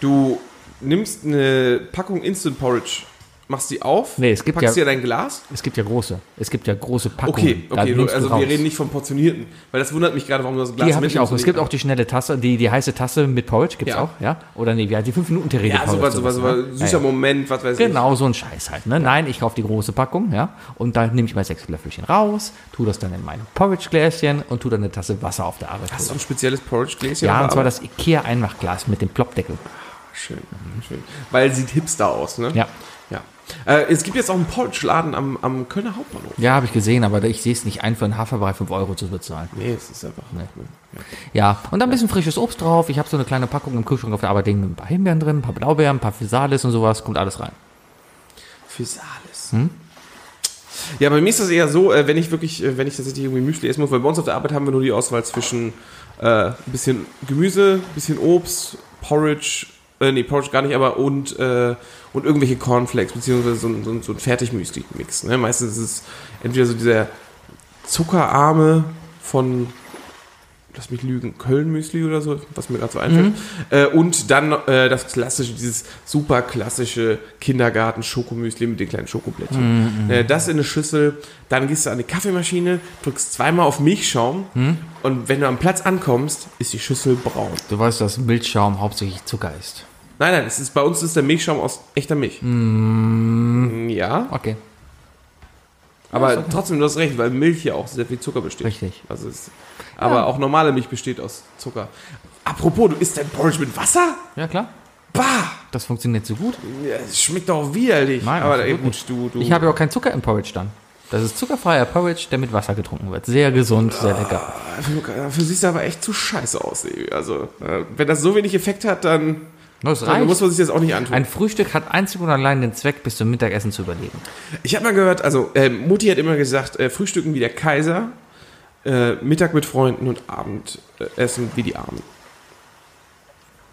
Du nimmst eine Packung Instant Porridge, machst die auf, Nee, es gibt packst ja- in dein Glas. Es gibt ja große, es gibt ja große Packungen. Okay, okay, du, also wir reden nicht vom portionierten, weil das wundert mich gerade, warum du das Glas Die habe ich auch. Es gibt auch die schnelle Tasse, die, die heiße Tasse mit Porridge gibt's Ja. auch, ja? Oder nee, wie die 5 Minuten Terrine Ja, sowas, sowas, sowas, ne? süßer Ja, ja. Moment, was weiß ich. Genau, so ein Scheiß halt. Ne? Nein, ich kaufe die große Packung, ja, und dann nehme ich mal sechs Löffelchen raus, tue das dann in mein Porridge-Gläschen und tue dann eine Tasse Wasser auf der Arbeit. Hast du ein spezielles Porridge-Gläschen? ja, auf und zwar das Ikea-Einmachglas mit dem Plopdeckel. Schön, schön. Weil sieht hipster aus, ne? Ja. Ja. Äh, es gibt jetzt auch einen Porridge-Laden am, am Kölner Hauptbahnhof. Ja, habe ich gesehen, aber ich sehe es nicht ein, für einen Haferbrei 5 Euro zu bezahlen. Nee, es ist einfach. Ja, und dann ein bisschen frisches Obst drauf. Ich habe so eine kleine Packung im Kühlschrank auf der Arbeit, liegen ein paar Himbeeren drin, ein paar Blaubeeren, ein paar Physalis und sowas, kommt alles rein. Physalis. Ja, bei mir ist das eher so, äh, wenn ich wirklich, äh, wenn ich tatsächlich irgendwie Müsli essen muss, weil bei uns auf der Arbeit haben wir nur die Auswahl zwischen äh, ein bisschen Gemüse, ein bisschen Obst, Porridge, äh, nee, Porridge gar nicht, aber und, äh, und irgendwelche Cornflakes, beziehungsweise so ein, so so ein Fertigmüsli-Mix. Ne? Meistens ist es entweder so dieser zuckerarme von, lass mich lügen, Köln-Müsli oder so, was mir gerade so einfällt. Äh, und dann äh, das klassische, dieses super klassische Kindergarten-Schokomüsli mit den kleinen Schokoblättchen. Äh, das in eine Schüssel, dann gehst du an die Kaffeemaschine, drückst zweimal auf Milchschaum und wenn du am Platz ankommst, ist die Schüssel braun. Du weißt, dass Milchschaum hauptsächlich Zucker ist. Nein, nein, es ist, bei uns ist der Milchschaum aus echter Milch. Ja, Okay. aber trotzdem, du hast recht, weil Milch ja auch sehr viel Zucker besteht. Richtig. Also es, aber auch normale Milch besteht aus Zucker. Apropos, du isst dein Porridge mit Wasser? Ja, klar. Bah! Das funktioniert so gut. Ja, es schmeckt doch widerlich. Nein, aber ey, gut, du, du. Ich habe ja auch keinen Zucker im Porridge dann. Das ist zuckerfreier Porridge, der mit Wasser getrunken wird. Sehr gesund, sehr lecker. Dafür, dafür siehst du aber echt zu scheiße aus, Evi. Also, äh, wenn das so wenig Effekt hat, dann, Das dann reicht. muss man sich das auch nicht antun. Ein Frühstück hat einzig und allein den Zweck, bis zum Mittagessen zu überleben. Ich habe mal gehört, also äh, Mutti hat immer gesagt, äh, Frühstücken wie der Kaiser, äh, Mittag mit Freunden und Abendessen wie die Armen.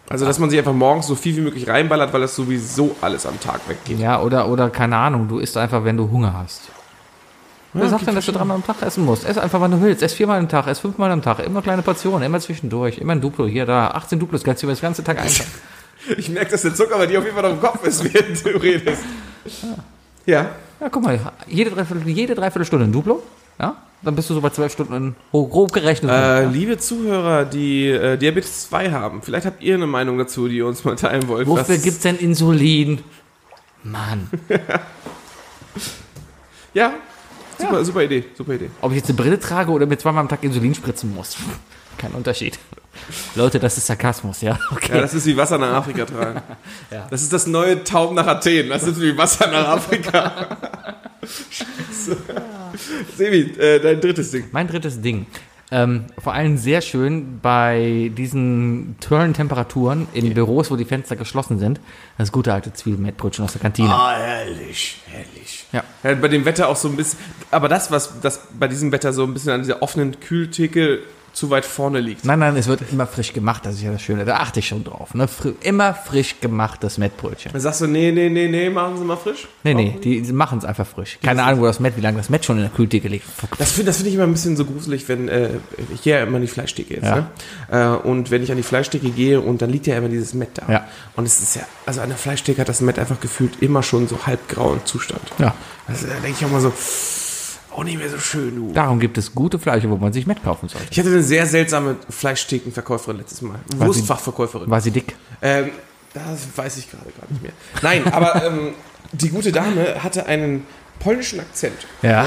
Also, dass man sich einfach morgens so viel wie möglich reinballert, weil das sowieso alles am Tag weggeht. Ja, oder, oder keine Ahnung, du isst einfach, wenn du Hunger hast. Wer sagt denn, dass du dreimal am Tag essen musst? Ess einfach, wann du willst. Ess viermal am Tag, ess fünfmal am Tag. Immer kleine Portionen, immer zwischendurch. Immer ein Duplo, hier, da. 18 Duplos kannst du über das ganze Tag einfach. Ich merke, dass der Zucker bei dir auf jeden Fall noch im Kopf ist, während du redest. Ja. Ja, guck mal, jede Dreiviertel, jede Dreiviertelstunde ein Duplo. Ja, dann bist du so bei zwölf Stunden in, grob gerechnet. Äh, ja. liebe Zuhörer, die äh, Diabetes 2 haben, vielleicht habt ihr eine Meinung dazu, die ihr uns mal teilen wollt. Wofür Was- gibt's denn Insulin? Mann. Ja, super, super Idee, super Idee. Ob ich jetzt eine Brille trage oder mir zweimal am Tag Insulin spritzen muss. Kein Unterschied. Leute, das ist Sarkasmus, ja. Okay. Ja, das ist wie Wasser nach Afrika tragen. Das ist das neue Tauben nach Athen. Das ist wie Wasser nach Afrika. Scheiße. Sebi, äh, dein drittes Ding. Mein drittes Ding. Ähm, vor allem sehr schön bei diesen Turn-Temperaturen in Büros, wo die Fenster geschlossen sind. Das gute alte Zwiebelmettbrötchen aus der Kantine. Ah, herrlich, herrlich. Ja. Ja, bei dem Wetter auch so ein bisschen. Aber das, was das bei diesem Wetter so ein bisschen an dieser offenen Kühltheke zu weit vorne liegt. Nein, nein, es wird immer frisch gemacht, das ist ja das Schöne. Da achte ich schon drauf. Ne? Fr immer frisch gemachtes Mettbrötchen. Dann sagst du, nee, nee, nee, nee, machen Sie mal frisch. Nee, nee, die, machen es einfach frisch. Keine Ahnung, wo das Mett, wie lange das Mett schon in der Kühltheke liegt. Das finde find ich immer ein bisschen so gruselig, wenn äh, ich gehe ja immer an die Fleischtheke jetzt. Ja. Ne? Äh, und wenn ich an die Fleischtheke gehe und dann liegt ja immer dieses Mett da. Ja. Und es ist ja, also an der Fleischtheke hat das Mett einfach gefühlt immer schon so halbgrauen Zustand. Ja. Also da denke ich auch mal so, auch nicht mehr so schön, du. Darum gibt es gute Fleische, wo man sich Mett kaufen sollte. Ich hatte eine sehr seltsame Fleischthekenverkäuferin letztes Mal. sie- Wurstfachverkäuferin. War sie dick? Ähm, das weiß ich gerade gar nicht mehr. Nein, aber ähm, die gute Dame hatte einen polnischen Akzent. Ja.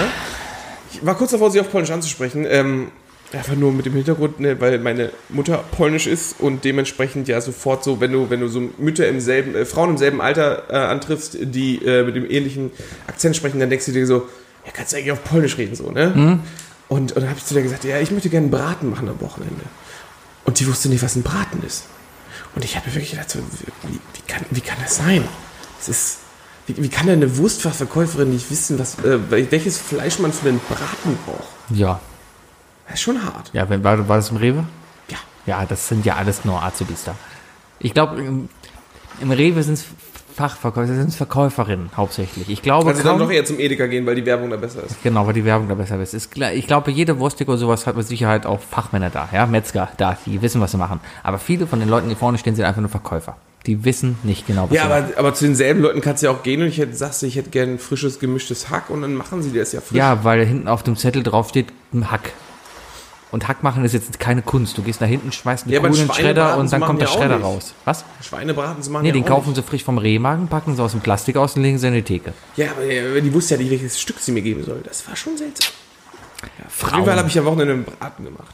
Ich war kurz davor, sie auf Polnisch anzusprechen. Ähm, einfach nur mit dem Hintergrund, ne, weil meine Mutter polnisch ist und dementsprechend ja sofort so, wenn du, wenn du so Mütter im selben, äh, Frauen im selben Alter äh, antriffst, die äh, mit dem ähnlichen Akzent sprechen, dann denkst du dir so, ja, kannst du eigentlich auf Polnisch reden, so, ne? Und, und dann habe ich zu der gesagt, ja, ich möchte gerne einen Braten machen am Wochenende. Und die wusste nicht, was ein Braten ist. Und ich habe mir wirklich gedacht, so, wie, wie, kann, wie kann das sein? Es ist, wie, wie kann denn eine Wurstfachverkäuferin nicht wissen, was, äh, welches Fleisch man für den Braten braucht? Ja. Das ist schon hart. Ja, wenn, war, war das im Rewe? Ja. Ja, das sind ja alles nur Azubis da. Ich glaube, im, im Rewe sind es Fachverkäufer, sind es Verkäuferinnen hauptsächlich. Ich glaube, Also dann kaum, doch eher zum Edeka gehen, weil die Werbung da besser ist. genau, weil die Werbung da besser ist. ist klar, ich glaube, jede Wurstik oder sowas hat mit Sicherheit auch Fachmänner da, ja, Metzger da, die wissen, was sie machen. Aber viele von den Leuten, die vorne stehen, sind einfach nur Verkäufer. Die wissen nicht genau, was Ja, sie machen. aber, aber zu denselben Leuten kannst du ja auch gehen und ich hätte, sagst du, ich hätte gern frisches, gemischtes Hack und dann machen sie dir das ja frisch. Ja, weil hinten auf dem Zettel drauf steht ein Hack. Und Hack machen ist jetzt keine Kunst. Du gehst nach hinten, schmeißt eine Ja, Schweinebraten Schredder und dann kommt der Schredder nicht. raus. Was? Schweinebraten zu machen Nee, ja den kaufen nicht. sie frisch vom Rehmagen, packen sie aus dem Plastik aus und legen sie in die Theke. Ja, aber die wusste ja nicht, welches Stück sie mir geben soll. Das war schon seltsam. Auf jeden Frauen. Fall habe ich ja Wochenende einen Braten gemacht.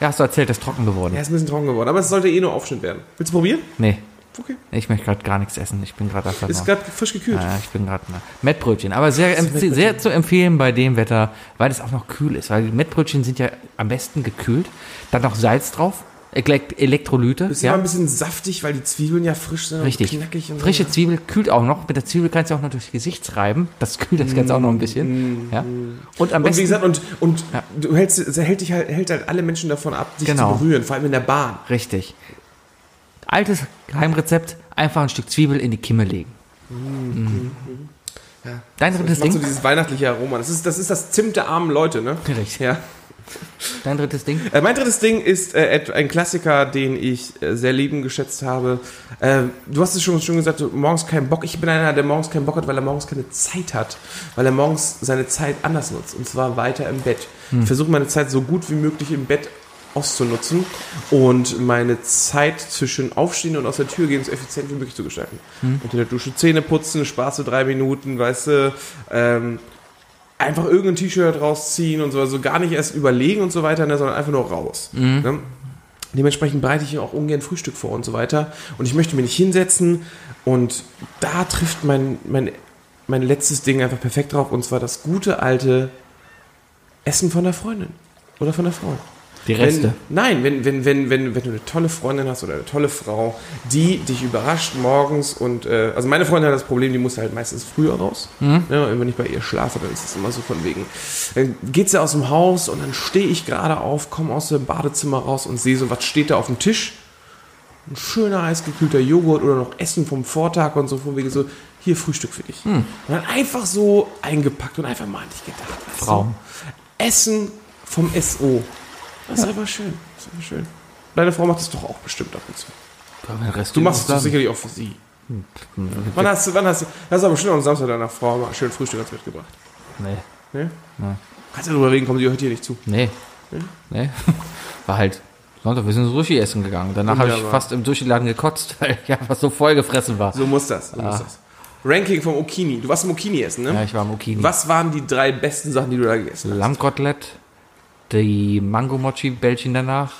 Ja, hast du erzählt, das ist trocken geworden. Er ist ein bisschen trocken geworden, aber es sollte eh nur Aufschnitt werden. Willst du probieren? Nee. Okay. Ich möchte gerade gar nichts essen. Ich bin gerade einfach Ist gerade frisch gekühlt. Ja, ich bin gerade mal. Mettbrötchen, aber sehr, empf- sehr zu empfehlen bei dem Wetter, weil es auch noch kühl ist. Weil die Mettbrötchen sind ja am besten gekühlt. Dann noch Salz drauf, Elekt Elektrolyte. Ist ja, immer ein bisschen saftig, weil die Zwiebeln ja frisch sind richtig. und knackig und Frische so. Zwiebel kühlt auch noch. Mit der Zwiebel kannst du auch noch durchs Gesicht reiben. Das kühlt das Ganze auch noch ein bisschen. Ja. Und am Und wie besten. gesagt, und, und Ja. du hältst, es hält, dich halt, hält halt alle Menschen davon ab, sich Genau. zu berühren, vor allem in der Bahn. richtig. Altes Geheimrezept: einfach ein Stück Zwiebel in die Kimme legen. Ja. Dein Das drittes so Ding? dieses weihnachtliche Aroma. Das ist das, ist das Zimt der armen Leute, ne? Richtig. Ja. Dein drittes Ding? Äh, mein drittes Ding ist äh, ein Klassiker, den ich äh, sehr lieben geschätzt habe. Äh, du hast es schon, schon gesagt, morgens keinen Bock. Ich bin einer, der morgens keinen Bock hat, weil er morgens keine Zeit hat. Weil er morgens seine Zeit anders nutzt. Und zwar weiter im Bett. Ich versuche meine Zeit so gut wie möglich im Bett auszunutzen und meine Zeit zwischen Aufstehen und aus der Tür gehen so effizient wie möglich zu gestalten. Unter der Dusche Zähne putzen, Spaß so drei Minuten, weißt du, ähm, einfach irgendein T-Shirt rausziehen und so, also gar nicht erst überlegen und so weiter, ne, sondern einfach nur raus. Ne? Dementsprechend bereite ich auch ungern Frühstück vor und so weiter. Und ich möchte mich nicht hinsetzen und da trifft mein, mein, mein letztes Ding einfach perfekt drauf und zwar das gute alte Essen von der Freundin oder von der Frau. Die Reste. Wenn, nein, wenn, wenn, wenn, wenn, wenn du eine tolle Freundin hast oder eine tolle Frau, die dich überrascht morgens und, äh, also meine Freundin hat das Problem, die muss halt meistens früher raus. Mhm. Ja, und wenn ich bei ihr schlafe, dann ist es immer so von wegen. Dann geht sie aus dem Haus und dann stehe ich gerade auf, komme aus dem Badezimmer raus und sehe so, was steht da auf dem Tisch? Ein schöner eisgekühlter Joghurt oder noch Essen vom Vortag und so, von wegen so, hier Frühstück für dich. Hm. Und dann einfach so eingepackt und einfach mal an dich gedacht. Frau. Essen vom SO. Das ist einfach schön. Das ist einfach schön. Deine Frau macht das doch auch bestimmt ab und zu. Du machst es doch sicherlich auch für sie. Hm. Wann hast du, wann hast du, hast du aber bestimmt am Samstag deiner Frau mal schön Frühstück ans Bett gebracht. Nee. Ne? Kannst du darüber reden, kommen die hört hier nicht zu. Nee. Nee. War halt Sonntag, wir sind Sushi essen gegangen. Danach habe ich fast im Sushi-Laden gekotzt, weil ich einfach so voll gefressen war. So muss das. So muss das. Ranking vom Okini. Du warst im Okini essen, ne? Ja, ich war im Okini. Was waren die drei besten Sachen, die du da gegessen hast? Lammkotelett, die Mango-Mochi-Bällchen danach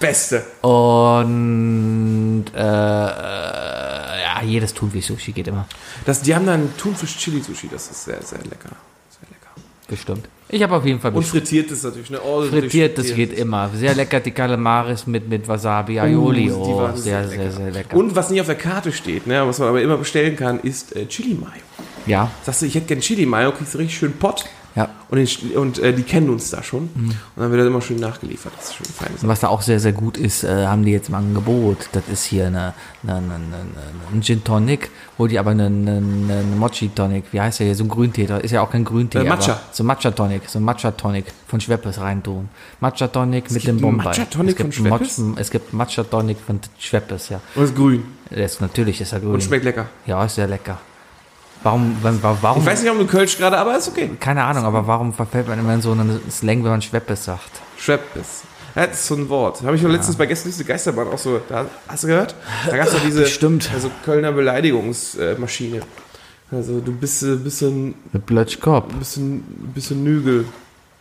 Beste. und äh, äh, ja, jedes Thunfisch-Sushi geht immer. Das, die haben da einen Thunfisch-Chili-Sushi. Das ist sehr, sehr lecker. Sehr lecker. Bestimmt. Ich habe auf jeden Fall Und bestellt. frittiertes natürlich, ne? Oh, Frittiert, das frittiert. geht immer. Sehr lecker, die Calamaris mit, mit Wasabi, Aioli. Uh, die Oh, waren sehr, sehr sehr, lecker. sehr lecker. Und was nicht auf der Karte steht, ne, was man aber immer bestellen kann, ist äh, Chili Mayo. ja, Sagst du, ich hätte gern Chili Mayo, kriegst du richtig schön Pott. Ja. Und, den, und äh, die kennen uns da schon. Mhm. Und dann wird das immer schön nachgeliefert. Das ist schön fein. Und was da auch sehr, sehr gut ist, äh, haben die jetzt im Angebot. Das ist hier eine, eine, eine, eine, ein Gin Tonic, wo die aber eine, eine, Mochi Tonic, wie heißt der hier, so ein Grüntee, da ist ja auch kein Grüntee. Äh, Matcha. So Matcha Tonic, so ein Matcha Tonic von Schweppes reintun. Matcha Tonic mit gibt dem Bombay. Matcha Tonic es gibt von Schweppes? Mot- Es gibt Matcha Tonic von Schweppes, ja. Und ist grün. Ist, natürlich ist er grün. Und schmeckt lecker. Ja, ist sehr lecker. Warum, warum, Ich weiß nicht, ob du Kölsch gerade, aber ist okay. keine Ahnung, aber warum verfällt man immer in so einen Slang, wenn man Schweppes sagt? Schweppes. Das ist so ein Wort. Habe ich auch letztens bei Gästeliste Geisterbahn auch so, da, hast du gehört? Da gab es doch diese Bestimmt. Also Kölner Beleidigungsmaschine. Also du bist ein bisschen, Blötschkopf. bisschen, bisschen Nügel.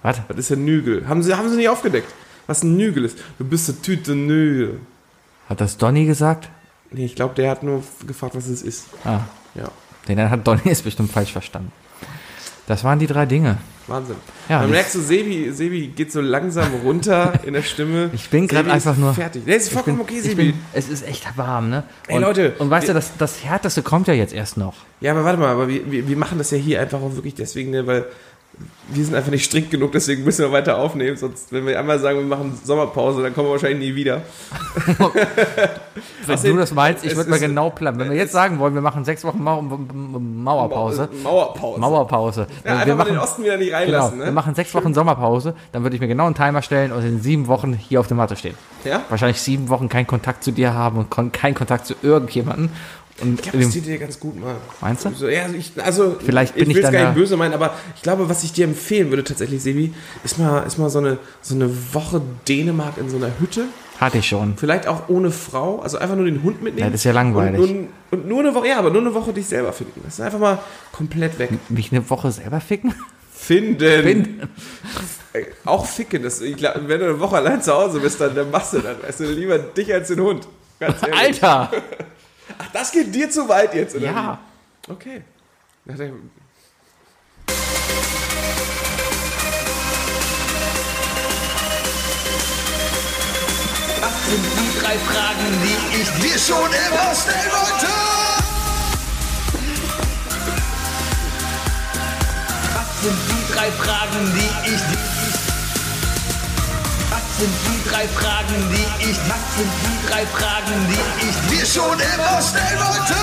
Was? Was ist denn Nügel? Haben sie, haben sie nicht aufgedeckt, was ein Nügel ist. Du bist eine Tüte Nügel. Hat das Donny gesagt? Nee, ich glaube, der hat nur gefragt, was es ist. Ah, Ja, den hat Donny es bestimmt falsch verstanden. Das waren die drei Dinge. Wahnsinn. Ja, Man merkt so, Sebi, Sebi geht so langsam runter in der Stimme. Ich bin ist einfach nur- Fertig. Nee, ist vollkommen bin, okay, Sebi. bin, es ist echt warm, ne? Ey, Und, Leute, Und weißt wir- du, das, das Härteste kommt ja jetzt erst noch. Ja, aber warte mal, aber wir, wir, wir machen das ja hier einfach auch wirklich deswegen, ne, weil wir sind einfach nicht strikt genug, deswegen müssen wir weiter aufnehmen. Sonst, wenn wir einmal sagen, wir machen Sommerpause, dann kommen wir wahrscheinlich nie wieder. Wenn du das meinst, ich würde mal genau planen. Wenn wir jetzt sagen wollen, wir machen sechs Wochen Mau Mauerpause. Mauerpause. Mauerpause. Ja, wir einfach mal machen, den Osten wieder nicht genau, reinlassen, wir ne? machen sechs Wochen Sommerpause, dann würde ich mir genau einen Timer stellen und in sieben Wochen hier auf der Matte stehen. Ja? Wahrscheinlich sieben Wochen keinen Kontakt zu dir haben und keinen Kontakt zu irgendjemandem. Und Ich glaube, das dir ganz gut mal. Meinst du? So, ja, also ich, also Vielleicht bin ich ich will es gar nicht böse meinen, aber ich glaube, was ich dir empfehlen würde tatsächlich, Sebi, ist mal, ist mal so, eine, so eine Woche Dänemark in so einer Hütte. hatte ich schon. Vielleicht auch ohne Frau, also einfach nur den Hund mitnehmen. Ja, das ist ja langweilig. Und, und, und nur eine Woche, ja, aber nur eine Woche dich selber finden. Das ist einfach mal komplett weg. Mich eine Woche selber ficken? Finden. Finden. Ey, Auch ficken. Das, ich glaub, wenn du eine Woche allein zu Hause bist, dann, dann machst du das. Weißt du, lieber dich als den Hund. Alter! Ach, das geht dir zu weit jetzt, oder? Ja. wie? Okay. Das sind die drei Fragen, die ich dir schon immer stellen wollte. Was sind die drei Fragen, die ich dir... Was sind die drei Fragen, die ich... Was sind die drei Fragen, die ich dir schon immer stellen wollte?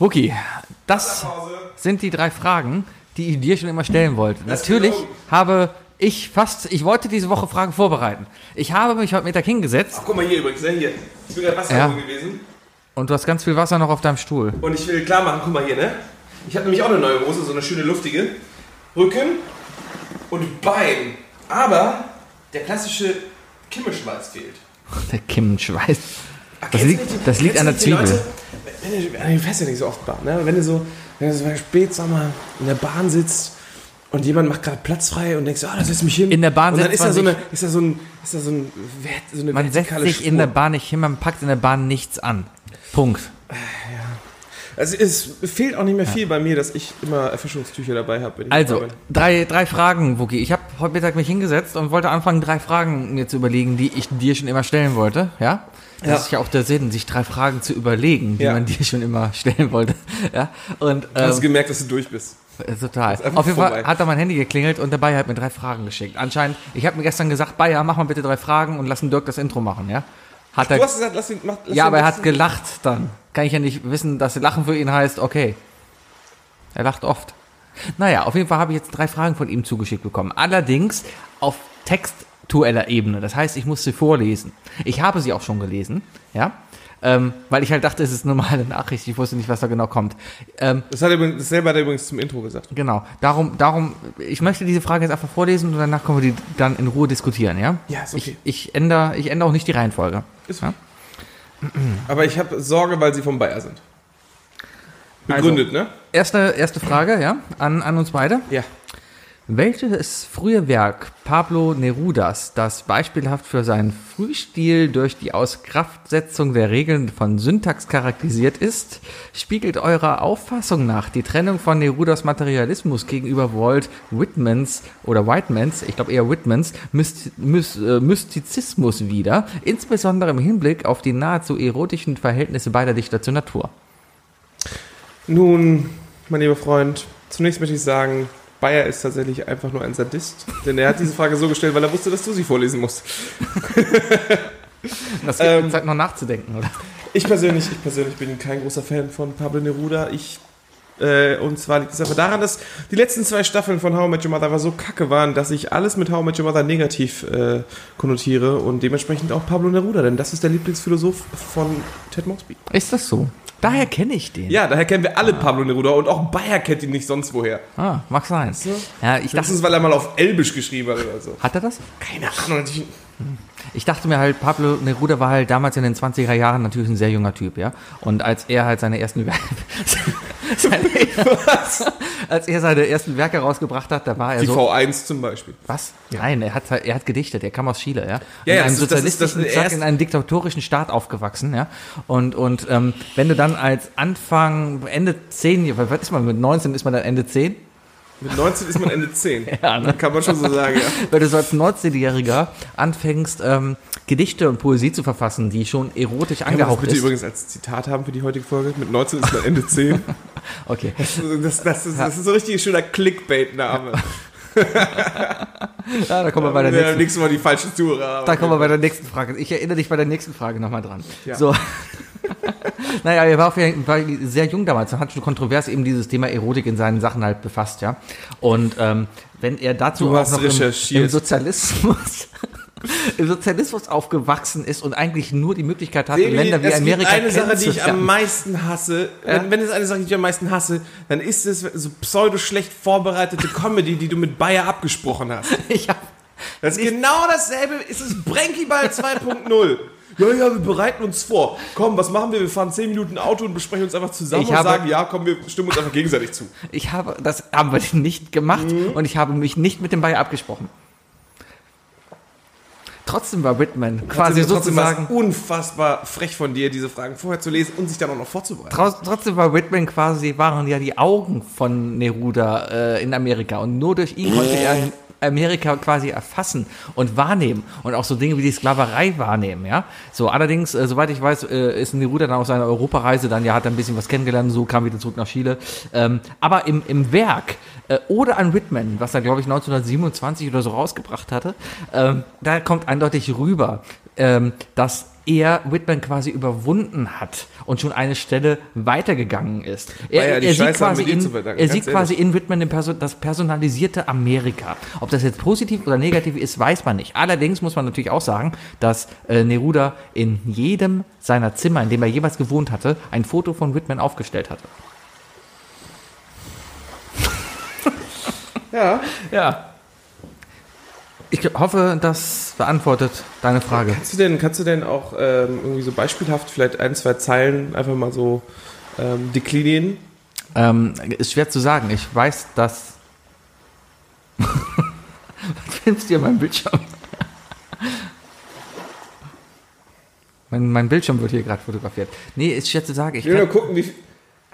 Wookie, das sind die drei Fragen, die ich dir schon immer stellen wollte. Natürlich habe ich fast, ich wollte diese Woche Fragen vorbereiten. Ich habe mich heute Mittag hingesetzt Guck mal hier übrigens, ne? Hier. Ich bin gerade Wasser Ja. gewesen. und du hast ganz viel Wasser noch auf deinem Stuhl. Und ich will klar machen, guck mal hier, ne? Ich habe nämlich auch eine neue Hose, so eine schöne luftige. Rücken und Bein. Aber der klassische Kimmelschweiß fehlt. Der Kimmenschweiß. Das Kennst du liegt, die- das liegt an der die Leute, Zwiebel. Wenn du, wenn du fährst ja nicht so oft Bahn, ne? Wenn du so, wenn du so im Spätsommer in der Bahn sitzt und jemand macht gerade Platz frei und denkst, ah, da setz mich hin. In der Bahn und dann setzt ist da man so eine, sich- ist da so ein, ist da so ein, so eine Man setzt sich in der Spur. Bahn nicht hin, man packt in der Bahn nichts an. Punkt. Also es fehlt auch nicht mehr viel bei mir, dass ich immer Erfrischungstücher dabei habe. Also, drei, drei Fragen, Wookie. Ich habe heute Mittag mich hingesetzt und wollte anfangen, drei Fragen mir zu überlegen, die ich dir schon immer stellen wollte. Ja? Das Ja. ist ja auch der Sinn, sich drei Fragen zu überlegen, die Ja. man dir schon immer stellen wollte. Ja? Und Hast du ähm, gemerkt, dass du durch bist? Äh, total. Auf jeden Fall vorbei. hat da mein Handy geklingelt und der Bayer hat mir drei Fragen geschickt. Anscheinend, ich habe mir gestern gesagt, Bayer, mach mal bitte drei Fragen und lass den Dirk das Intro machen, ja? Hat er, Du hast gesagt, lass ihn, mach, lass ja, ihn aber er hat gelacht dann. Kann ich ja nicht wissen, dass Lachen für ihn heißt, okay. Er lacht oft. Naja, auf jeden Fall habe ich jetzt drei Fragen von ihm zugeschickt bekommen. Allerdings auf textueller Ebene. Das heißt, ich muss sie vorlesen. Ich habe sie auch schon gelesen, ja. Ähm, weil ich halt dachte, es ist eine normale Nachricht. Ich wusste nicht, was da genau kommt. Ähm, Das hat er übrigens, dasselbe hat er übrigens zum Intro gesagt. genau. Darum, darum, ich möchte diese Frage jetzt einfach vorlesen und danach können wir die dann in Ruhe diskutieren, ja? Ja, ist okay. Ich, ich ändere, ich ändere auch nicht die Reihenfolge. Ist Ja? Aber ich habe Sorge, weil sie vom Bayer sind. Begründet, ne? Erste, erste Frage, ja, an, an uns beide. Ja. Welches frühe Werk Pablo Nerudas, das beispielhaft für seinen Frühstil durch die Auskraftsetzung der Regeln von Syntax charakterisiert ist, spiegelt eurer Auffassung nach die Trennung von Nerudas Materialismus gegenüber Walt Whitmans oder Whitemans, ich glaube eher Whitmans, Myst, Myst, äh, Mystizismus wider, insbesondere im Hinblick auf die nahezu erotischen Verhältnisse beider Dichter zur Natur? Nun, mein lieber Freund, zunächst möchte ich sagen, Bayer ist tatsächlich einfach nur ein Sadist. Denn er hat diese Frage so gestellt, weil er wusste, dass du sie vorlesen musst. Das gibt Ähm, Zeit noch nachzudenken, oder? Ich persönlich, ich persönlich bin kein großer Fan von Pablo Neruda. Ich, äh, und zwar liegt es einfach daran, dass die letzten zwei Staffeln von How I Met Your Mother so kacke waren, dass ich alles mit How I Met Your Mother negativ äh, konnotiere und dementsprechend auch Pablo Neruda, denn das ist der Lieblingsphilosoph von Ted Mosby. Ist das so? Daher kenne ich den. Ja, daher kennen wir alle Pablo Neruda und auch Bayer kennt ihn nicht sonst woher. Ah, mag sein. Ja, ich dachte, Höchstens, weil er mal auf Elbisch geschrieben hat oder so. hat er das? Keine Ahnung. Ich, Ich dachte mir halt, Pablo Neruda war halt damals in den 20er Jahren natürlich ein sehr junger Typ, ja. Und als er halt seine ersten Werke, seine, als er seine ersten Werke rausgebracht hat, da war er die so, V1 zum Beispiel. was? Nein, er hat, er hat gedichtet, er kam aus Chile, ja. Ja, in ja, einem das ist- das das sozialistischen in einem diktatorischen Staat aufgewachsen, ja. Und, und ähm, wenn du dann als Anfang, Ende 10, was ist man, mit 19 ist man dann Ende 10? Mit 19 ist man Ende 10. Ja, ne? Kann man schon so sagen, ja. Wenn du so als 19-Jähriger anfängst, ähm, Gedichte und Poesie zu verfassen, die schon erotisch das angehaucht bitte ist. übrigens als Zitat haben für die heutige Folge? Mit 19 ist man Ende 10. Okay. Das, das, ist, das ist so ein richtig schöner Clickbait-Name. Ja, da kommen wir bei der nächsten, nächstes Mal die falsche Tour da kommen wir bei der nächsten Frage. Ich erinnere dich bei der nächsten Frage nochmal dran. Ja. So. naja, er war, jeden Fall sehr jung damals hat schon kontrovers eben dieses Thema Erotik in seinen Sachen halt befasst, ja. Und ähm, wenn er dazu auch noch im, im Sozialismus im Sozialismus aufgewachsen ist und eigentlich nur die Möglichkeit hat, in Länder wie Amerika eine Sache, die ich am meisten hasse. Wenn, wenn es eine Sache, die ich am meisten hasse, dann ist es so pseudo schlecht vorbereitete Comedy, die du mit Bayer abgesprochen hast. Ich habe Das ist genau dasselbe. Es ist Brenkyball 2.0. Ja, ja, wir bereiten uns vor. Komm, was machen wir? Wir fahren 10 Minuten Auto und besprechen uns einfach zusammen Ich und habe- sagen, ja, komm, wir stimmen uns einfach gegenseitig zu. Ich habe, das haben wir nicht gemacht und ich habe mich nicht mit dem Bayer abgesprochen. Trotzdem war Whitman quasi trotzdem war es sozusagen, unfassbar frech von dir, diese Fragen vorher zu lesen und sich dann auch noch vorzubereiten. trau- trotzdem war Whitman quasi, waren ja die Augen von Neruda äh, in Amerika und nur durch ihn konnte er Amerika quasi erfassen und wahrnehmen und auch so Dinge wie die Sklaverei wahrnehmen, ja. So, allerdings, äh, soweit ich weiß, äh, ist Neruda dann auf seiner Europareise, dann ja hat er ein bisschen was kennengelernt, so kam wieder zurück nach Chile. Ähm, aber im, im Werk äh, oder an Whitman, was er glaube ich 1927 oder so rausgebracht hatte, ähm, da kommt eindeutig rüber, ähm, dass er Whitman quasi überwunden hat und schon eine Stelle weitergegangen ist. Er, ja, er sieht quasi in, er sieht quasi in Whitman das personalisierte Amerika. Ob das jetzt positiv oder negativ ist, weiß man nicht. Allerdings muss man natürlich auch sagen, dass äh, Neruda in jedem seiner Zimmer, in dem er jeweils gewohnt hatte, ein Foto von Whitman aufgestellt hatte. Ja. Ja. Ich hoffe, das beantwortet deine Frage. Kannst du denn, kannst du denn auch ähm, irgendwie so beispielhaft vielleicht ein, zwei Zeilen einfach mal so ähm, deklinieren? Ähm, ist schwer zu sagen. Ich weiß, dass. Was filmst du hier mein Bildschirm? mein, mein Bildschirm wird hier gerade fotografiert. Nee, ist schwer zu sagen. Ich will nur gucken, wie.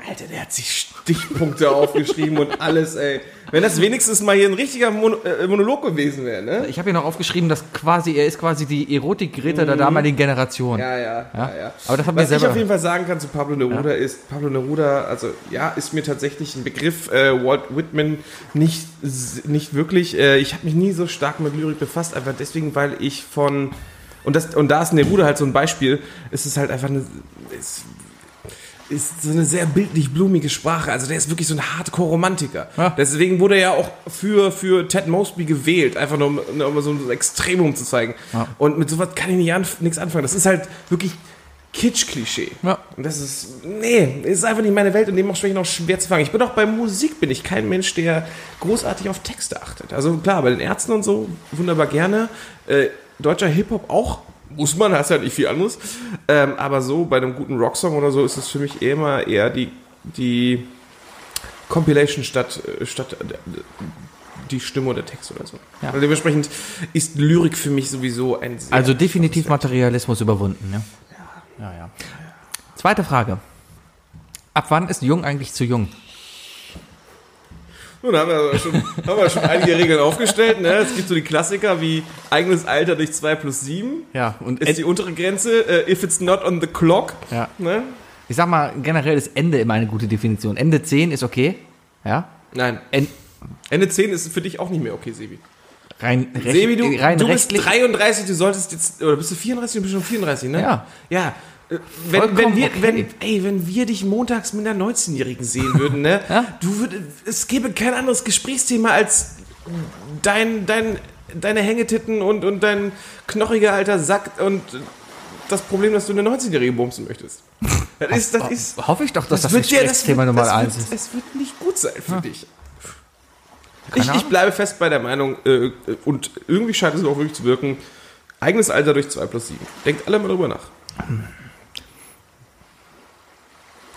Alter, der hat sich Stichpunkte aufgeschrieben und alles, ey. Wenn das wenigstens mal hier ein richtiger äh, Monolog gewesen wäre, ne? ich habe hier noch aufgeschrieben, dass quasi er ist quasi die Erotik-Greta der damaligen Generation. Mhm. Ja, ja, ja, Ja? ja. Aber das hat Was ich selber- auf jeden Fall sagen kann zu Pablo Neruda ist, Pablo Neruda, also ja, ist mir tatsächlich ein Begriff, äh, Walt Whitman nicht, nicht wirklich. Äh, ich habe mich nie so stark mit Lyrik befasst, einfach deswegen, weil ich von und das und da ist Neruda halt so ein Beispiel. Es ist halt einfach eine ist, ist so eine sehr bildlich blumige Sprache. Also der ist wirklich so ein Hardcore-Romantiker. Ja. Deswegen wurde er ja auch für, für Ted Mosby gewählt, einfach nur um, um so ein Extremum zu zeigen. Und mit sowas kann ich nicht anf nichts anfangen. Das ist halt wirklich Kitsch-Klischee. Ja. Und das ist, nee, ist einfach nicht meine Welt und dem auch schwer zu fangen. Ich bin auch bei Musik, bin ich kein Mensch, der großartig auf Texte achtet. Also klar, bei den Ärzten und so, wunderbar gerne. Äh, deutscher Hip-Hop auch, muss man, hast halt nicht viel anderes. Ähm, aber so, bei einem guten Rocksong oder so, ist es für mich immer eher die, die Compilation statt, äh, statt äh, die Stimme oder Text oder so. Ja. Also dementsprechend ist Lyrik für mich sowieso ein sehr Also definitiv Materialismus überwunden. Ja? Ja, ja. Zweite Frage. Ab wann ist jung eigentlich zu jung? Nun haben wir, schon, haben wir schon einige Regeln aufgestellt. Ne? Es gibt so die Klassiker wie eigenes Alter durch 2 plus 7. Ja, und Ist die untere Grenze. Äh, if it's not on the clock. Ja. Ne? Ich sag mal, generell ist Ende immer eine gute Definition. Ende 10 ist okay. Ja. Nein. En Ende 10 ist für dich auch nicht mehr okay, Sebi. rein, Sebi, du, rein du bist rechtlich. 33, du solltest jetzt, oder bist du 34? Du bist schon 34, ne? Ja. Ja. Wenn, wenn, wir, okay. wenn, ey, wenn wir dich montags mit einer 19-Jährigen sehen würden, ne? Ja. Du würd, es gäbe kein anderes Gesprächsthema als dein, dein, deine Hängetitten und, und dein knochiger alter Sack und das Problem, dass du eine 19-Jährige bumsen möchtest. Das ist, das ist, Hoffe ich doch, dass das, dir- Gesprächsthema Nummer das 1 wird, ist. Es wird nicht gut sein für dich. Keine Ich, ich bleibe fest bei der Meinung, äh, und irgendwie scheint es auch wirklich zu wirken, eigenes Alter durch 2 plus 7. Denkt alle mal drüber nach.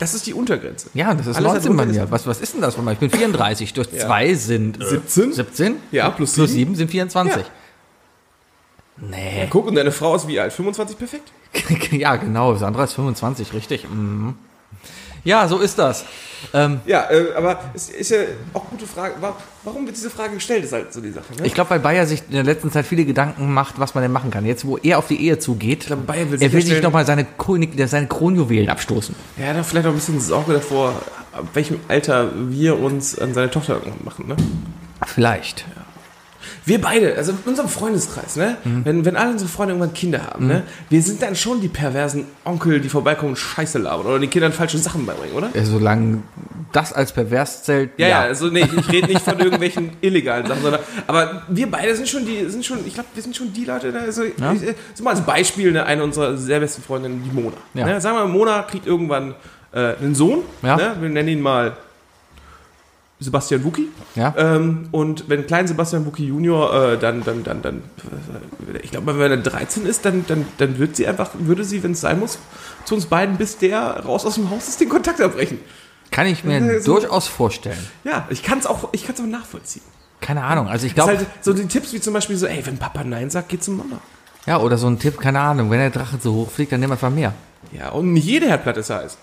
Das ist die Untergrenze. Ja, das ist Alles 19 bei darunter mir. ist- Was, was ist denn das von mir? Ich bin 34. Durch 2 sind äh, 17? 17. Ja, plus Plus 7. 7 sind 24. Ja. Nee. Guck, und deine Frau ist wie alt? 25 perfekt? ja, genau. Sandra ist 25, richtig. Mhm. Ja, so ist das. Ähm, Ja, äh, aber es ist ja auch gute Frage. Wa- Warum wird diese Frage gestellt, ist halt so die Sache. Ne? ich glaube, weil Bayer sich in der letzten Zeit viele Gedanken macht, was man denn machen kann. Jetzt, wo er auf die Ehe zugeht, Bayer will er will sich nochmal seine, Chronik- seine Kronjuwelen abstoßen. ja, er hat vielleicht auch ein bisschen Sorge davor, ab welchem Alter wir uns an seine Tochter machen. Ne? Vielleicht. Wir beide, also in unserem Freundeskreis, ne? Wenn, wenn alle unsere Freunde irgendwann Kinder haben, ne? Wir sind dann schon die perversen Onkel, die vorbeikommen und Scheiße labern oder den Kindern falsche Sachen beibringen, oder? Äh, Solange das als pervers zählt, Ja, ja, also nee, ich rede nicht von irgendwelchen illegalen Sachen, sondern aber wir beide sind schon die, sind schon, ich glaube, wir sind schon die Leute, ne? also, Ja. ich, äh, so mal als Beispiel, ne, eine unserer sehr besten Freundinnen, die Mona. Ja. Ne? Sagen wir mal, Mona kriegt irgendwann äh, einen Sohn, Ja. ne? wir nennen ihn mal Sebastian Wuki. Ja. Ähm, und wenn klein Sebastian Wuki Junior, äh, dann, dann, dann, dann, äh, ich glaube, wenn er 13 ist, dann, dann, dann wird sie einfach, würde sie, wenn es sein muss, zu uns beiden, bis der raus aus dem Haus ist, den Kontakt abbrechen. Kann ich mir Ja, so- durchaus vorstellen. Ja, ich kann es auch, ich kann es auch nachvollziehen. Keine Ahnung. Also ich glaube, halt so die Tipps wie zum Beispiel so, ey, wenn Papa Nein sagt, geh zu Mama. ja, oder so ein Tipp, keine Ahnung. Wenn der Drache so hoch fliegt, dann nimm einfach mehr. Ja, und nicht jede Herdplatte ist heiß.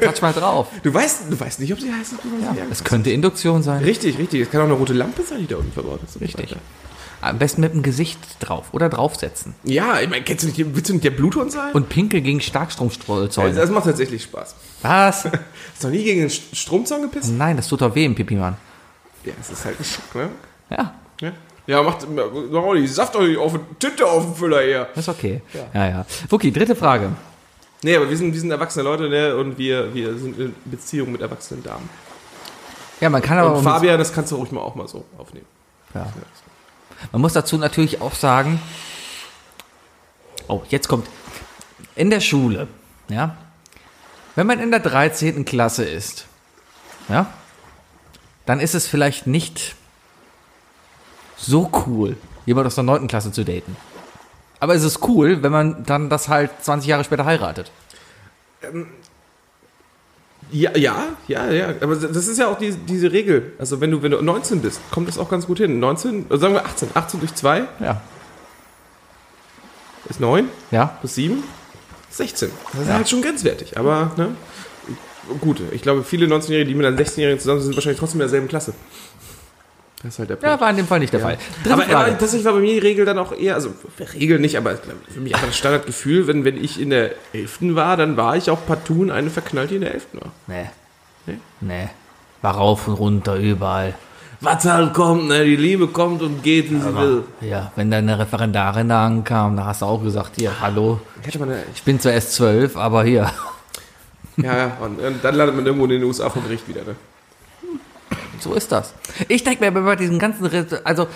Touch mal drauf. Du weißt, du weißt nicht, ob sie heiß ist oder Ja, es könnte Induktion sein. Richtig, richtig. Es kann auch eine rote Lampe sein, die da unten verbaut ist. Richtig. Am besten mit dem Gesicht drauf oder draufsetzen. Ja, ich meine, kennst du nicht, willst du nicht der Bluthund sein? Und Pinkel gegen Starkstromzäune. das macht tatsächlich Spaß. Was? Hast du noch nie gegen den St- Stromzaun gepisst? Nein, das tut doch weh im Pipi-Mann. Ja, es ist halt ein Schock, ne? Ja, Ja. Ja, macht oh, die Saft doch nicht auf den Tinte auf den Füller her. ist okay. Ja, ja. Wookie, dritte Frage. Nee, aber wir sind, wir sind erwachsene Leute, ne? Und wir, wir sind in Beziehung mit erwachsenen Damen. Ja, man kann aber Und Fabian, das kannst du ruhig mal auch mal so aufnehmen. Ja. Man muss dazu natürlich auch sagen, oh, jetzt kommt, in der Schule, ja, wenn man in der 13. Klasse ist, ja, dann ist es vielleicht nicht so cool, jemand aus der 9. Klasse zu daten. Aber es ist cool, wenn man dann das halt 20 Jahre später heiratet. Ja, ja, ja, ja. Aber das ist ja auch die, diese Regel. Also wenn du, wenn du 19 bist, kommt das auch ganz gut hin. 19, also sagen wir 18. 18 durch 2 Ja. ist 9, Ja. plus 7 ist 16. Das ist Ja. halt schon grenzwertig. Aber, ne? Gut, ich glaube, viele 19-Jährige, die mit einem 16-Jährigen zusammen sind, sind wahrscheinlich trotzdem in derselben Klasse. Das ist halt der Punkt. Ja, war in dem Fall nicht der Fall. Dritte aber, Frage. tatsächlich war bei mir die Regel dann auch eher, also Regel nicht, aber für mich einfach das Standardgefühl, wenn, wenn ich in der 11. war, dann war ich auch partout in eine verknallt, die in der 11. war. Nee. Nee? Nee. War rauf und runter, überall. Was halt kommt, ne? Die Liebe kommt und geht, wie sie will. Ja, wenn deine Referendarin da ankam, da hast du auch gesagt, hier, hallo, Ich ich bin zwar erst zwölf, aber hier. ja, ja, und, und dann landet man irgendwo in den USA vor Gericht wieder, ne? So ist das. Ich denke mir bei diesem ganzen, Rit- also,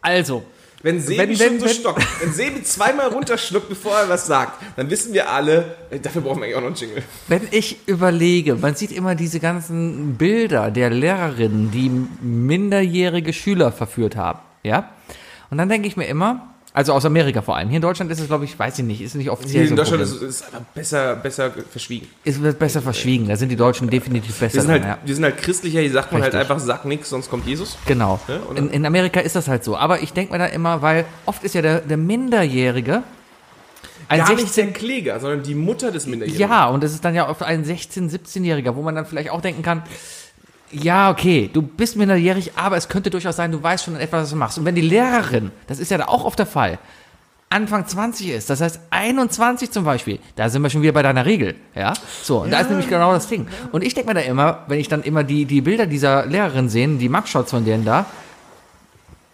also, Wenn Sebi Wenn- schon wenn- so wenn- stockt, wenn Sebi zweimal runterschluckt, bevor er was sagt, dann wissen wir alle, dafür brauchen wir eigentlich auch noch einen Jingle. wenn ich überlege, man sieht immer diese ganzen Bilder der Lehrerinnen, die minderjährige Schüler verführt haben, ja? Und dann denke ich mir immer, also aus Amerika vor allem. Hier in Deutschland ist es, glaube ich, weiß ich nicht, ist nicht offiziell Hier so in ein Deutschland ist es einfach besser, besser verschwiegen. Es wird besser verschwiegen, da sind die Deutschen definitiv besser Wir sind, halt, ja. wir sind halt christlicher, hier sagt man halt einfach, sag nix, sonst kommt Jesus. Genau. Ja, in, in Amerika ist das halt so. Aber ich denke mir da immer, weil oft ist ja der, der Minderjährige ein Gar nicht 16 der Kläger, sondern die Mutter des Minderjährigen. Ja, und es ist dann ja oft ein 16-, 17-Jähriger, wo man dann vielleicht auch denken kann, ja, okay, du bist minderjährig, aber es könnte durchaus sein, du weißt schon etwas, was du machst. Und wenn die Lehrerin, das ist ja da auch oft der Fall, Anfang 20 ist, das heißt 21 zum Beispiel, da sind wir schon wieder bei deiner Regel, ja? So, und da ist nämlich genau das Ding. Und ich denke mir da immer, wenn ich dann immer die, die Bilder dieser Lehrerin sehe, die Mugshots von denen da,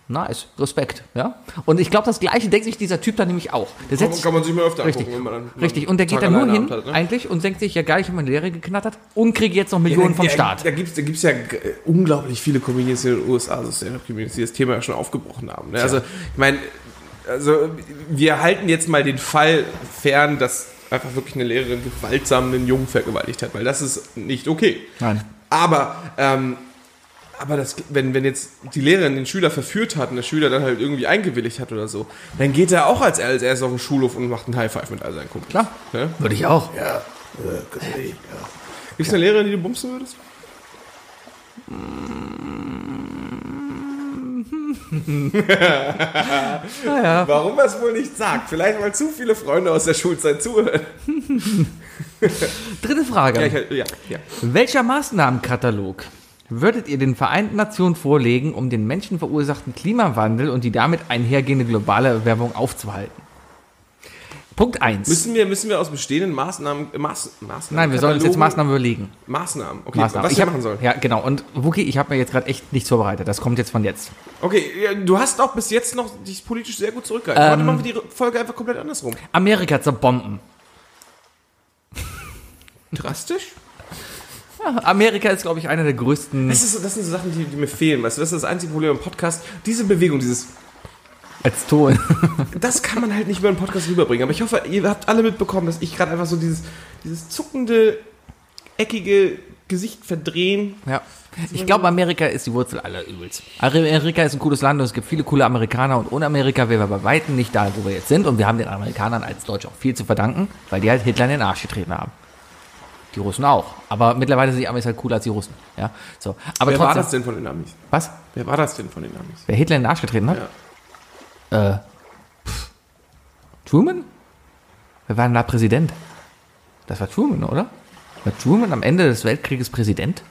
nice, Respekt, ja? Und ich glaube, das Gleiche denkt sich dieser Typ dann nämlich auch. Der Kann, setzt kann man sich mal öfter Richtig, angucken, wenn man dann richtig. Und der geht dann nur hin, hat, ne? eigentlich, und denkt sich, ja geil, ich habe meine Lehre geknattert und kriege jetzt noch Millionen vom ja, Staat. Da gibt es da gibt's ja g- unglaublich viele Comedians in den USA, also Stand-Up-Comedians, die das Thema ja schon aufgebrochen haben. Ne? Also, ich meine, also wir halten jetzt mal den Fall fern, dass einfach wirklich eine Lehrerin gewaltsam einen Jungen vergewaltigt hat, weil das ist nicht okay. Nein. Aber, ähm, aber das, wenn, wenn jetzt die Lehrerin den Schüler verführt hat und der Schüler dann halt irgendwie eingewilligt hat oder so, dann geht er auch als, als erst auf den Schulhof und macht einen High Five mit all seinen Kumpels. Klar. Ne? Würde ich auch. Gibt es eine Lehrerin, die du bumsen würdest? Naja. Warum er es wohl nicht sagt? Vielleicht, weil zu viele Freunde aus der Schulzeit zuhören. Dritte Frage. Ja, ich, ja, ja. Welcher Maßnahmenkatalog würdet ihr den Vereinten Nationen vorlegen, um den menschenverursachten Klimawandel und die damit einhergehende globale Erwärmung aufzuhalten? Punkt 1. Müssen wir, müssen wir aus bestehenden Maßnahmen, Maß, Maßnahmen Nein, wir sollen uns jetzt Maßnahmen überlegen. Maßnahmen, okay, Maßnahmen. was ich hab- machen sollen. Ja, genau. Und Wookie, ich habe mir jetzt gerade echt nichts vorbereitet. Das kommt jetzt von jetzt. Okay, du hast auch bis jetzt noch dich politisch sehr gut zurückgehalten. Ähm. Heute machen wir die Folge einfach komplett andersrum. Amerika zerbomben. Drastisch? Amerika ist, glaube ich, einer der größten. Das, ist das sind so Sachen, die, die mir fehlen. Weißt du, das ist das einzige Problem im Podcast. Diese Bewegung, dieses Als Ton. das kann man halt nicht über einen Podcast rüberbringen. Aber ich hoffe, ihr habt alle mitbekommen, dass ich gerade einfach so dieses, dieses zuckende, eckige Gesicht verdrehen. Ja. Ich glaube, Amerika ist die Wurzel aller Übels. Amerika ist ein cooles Land und es gibt viele coole Amerikaner und ohne Amerika wären wir bei Weitem nicht da, wo wir jetzt sind. Und wir haben den Amerikanern als Deutsche auch viel zu verdanken, weil die halt Hitler in den Arsch getreten haben. Die Russen auch. Aber mittlerweile sind die Amis halt cooler als die Russen. Ja, so. Aber Wer trotzdem, war das denn von den Amis? Was? Wer war das denn von den Amis? Wer Hitler in den Arsch getreten hat? Ja. Äh, pff. Truman? Wer war denn da Präsident? Das war Truman, oder? War Truman am Ende des Weltkrieges Präsident?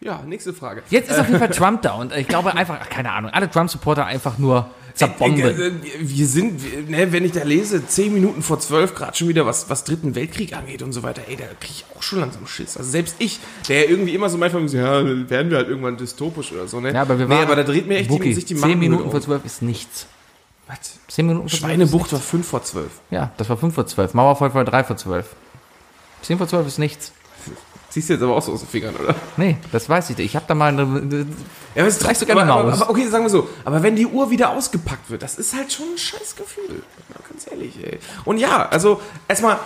Ja, nächste Frage. Jetzt ist auf jeden Fall Trump da und ich glaube einfach, ach, keine Ahnung, alle Trump-Supporter einfach nur zerbomben. Äh, Wir sind, ne, wenn ich da lese, 10 Minuten vor 12 Grad schon wieder, was, was Dritten Weltkrieg angeht und so weiter, ey, da kriege ich auch schon langsam Schiss. Also selbst ich, der irgendwie immer so manchmal so, ja, werden wir halt irgendwann dystopisch oder so, ne? Ja, aber wir nee, waren, aber da dreht mir echt Wookie, die, sich die 10 Magen Minuten vor 12 ist nichts. Was? 10 Minuten vor 12 ist Schweinebucht war 5 vor 12. nichts. Ja, das war 5 vor 12. Mauerfall war 3 vor 12. 10 vor 12 ist nichts. Siehst du jetzt aber auch so aus den Fingern, oder? Nee, das weiß ich nicht. Ich habe da mal eine, Ja, aber es Reichst du gerne aber, mal aber, aber okay, sagen wir so. Aber wenn die Uhr wieder ausgepackt wird, das ist halt schon ein scheiß Gefühl. Ganz ehrlich, ey. Und ja, also erstmal,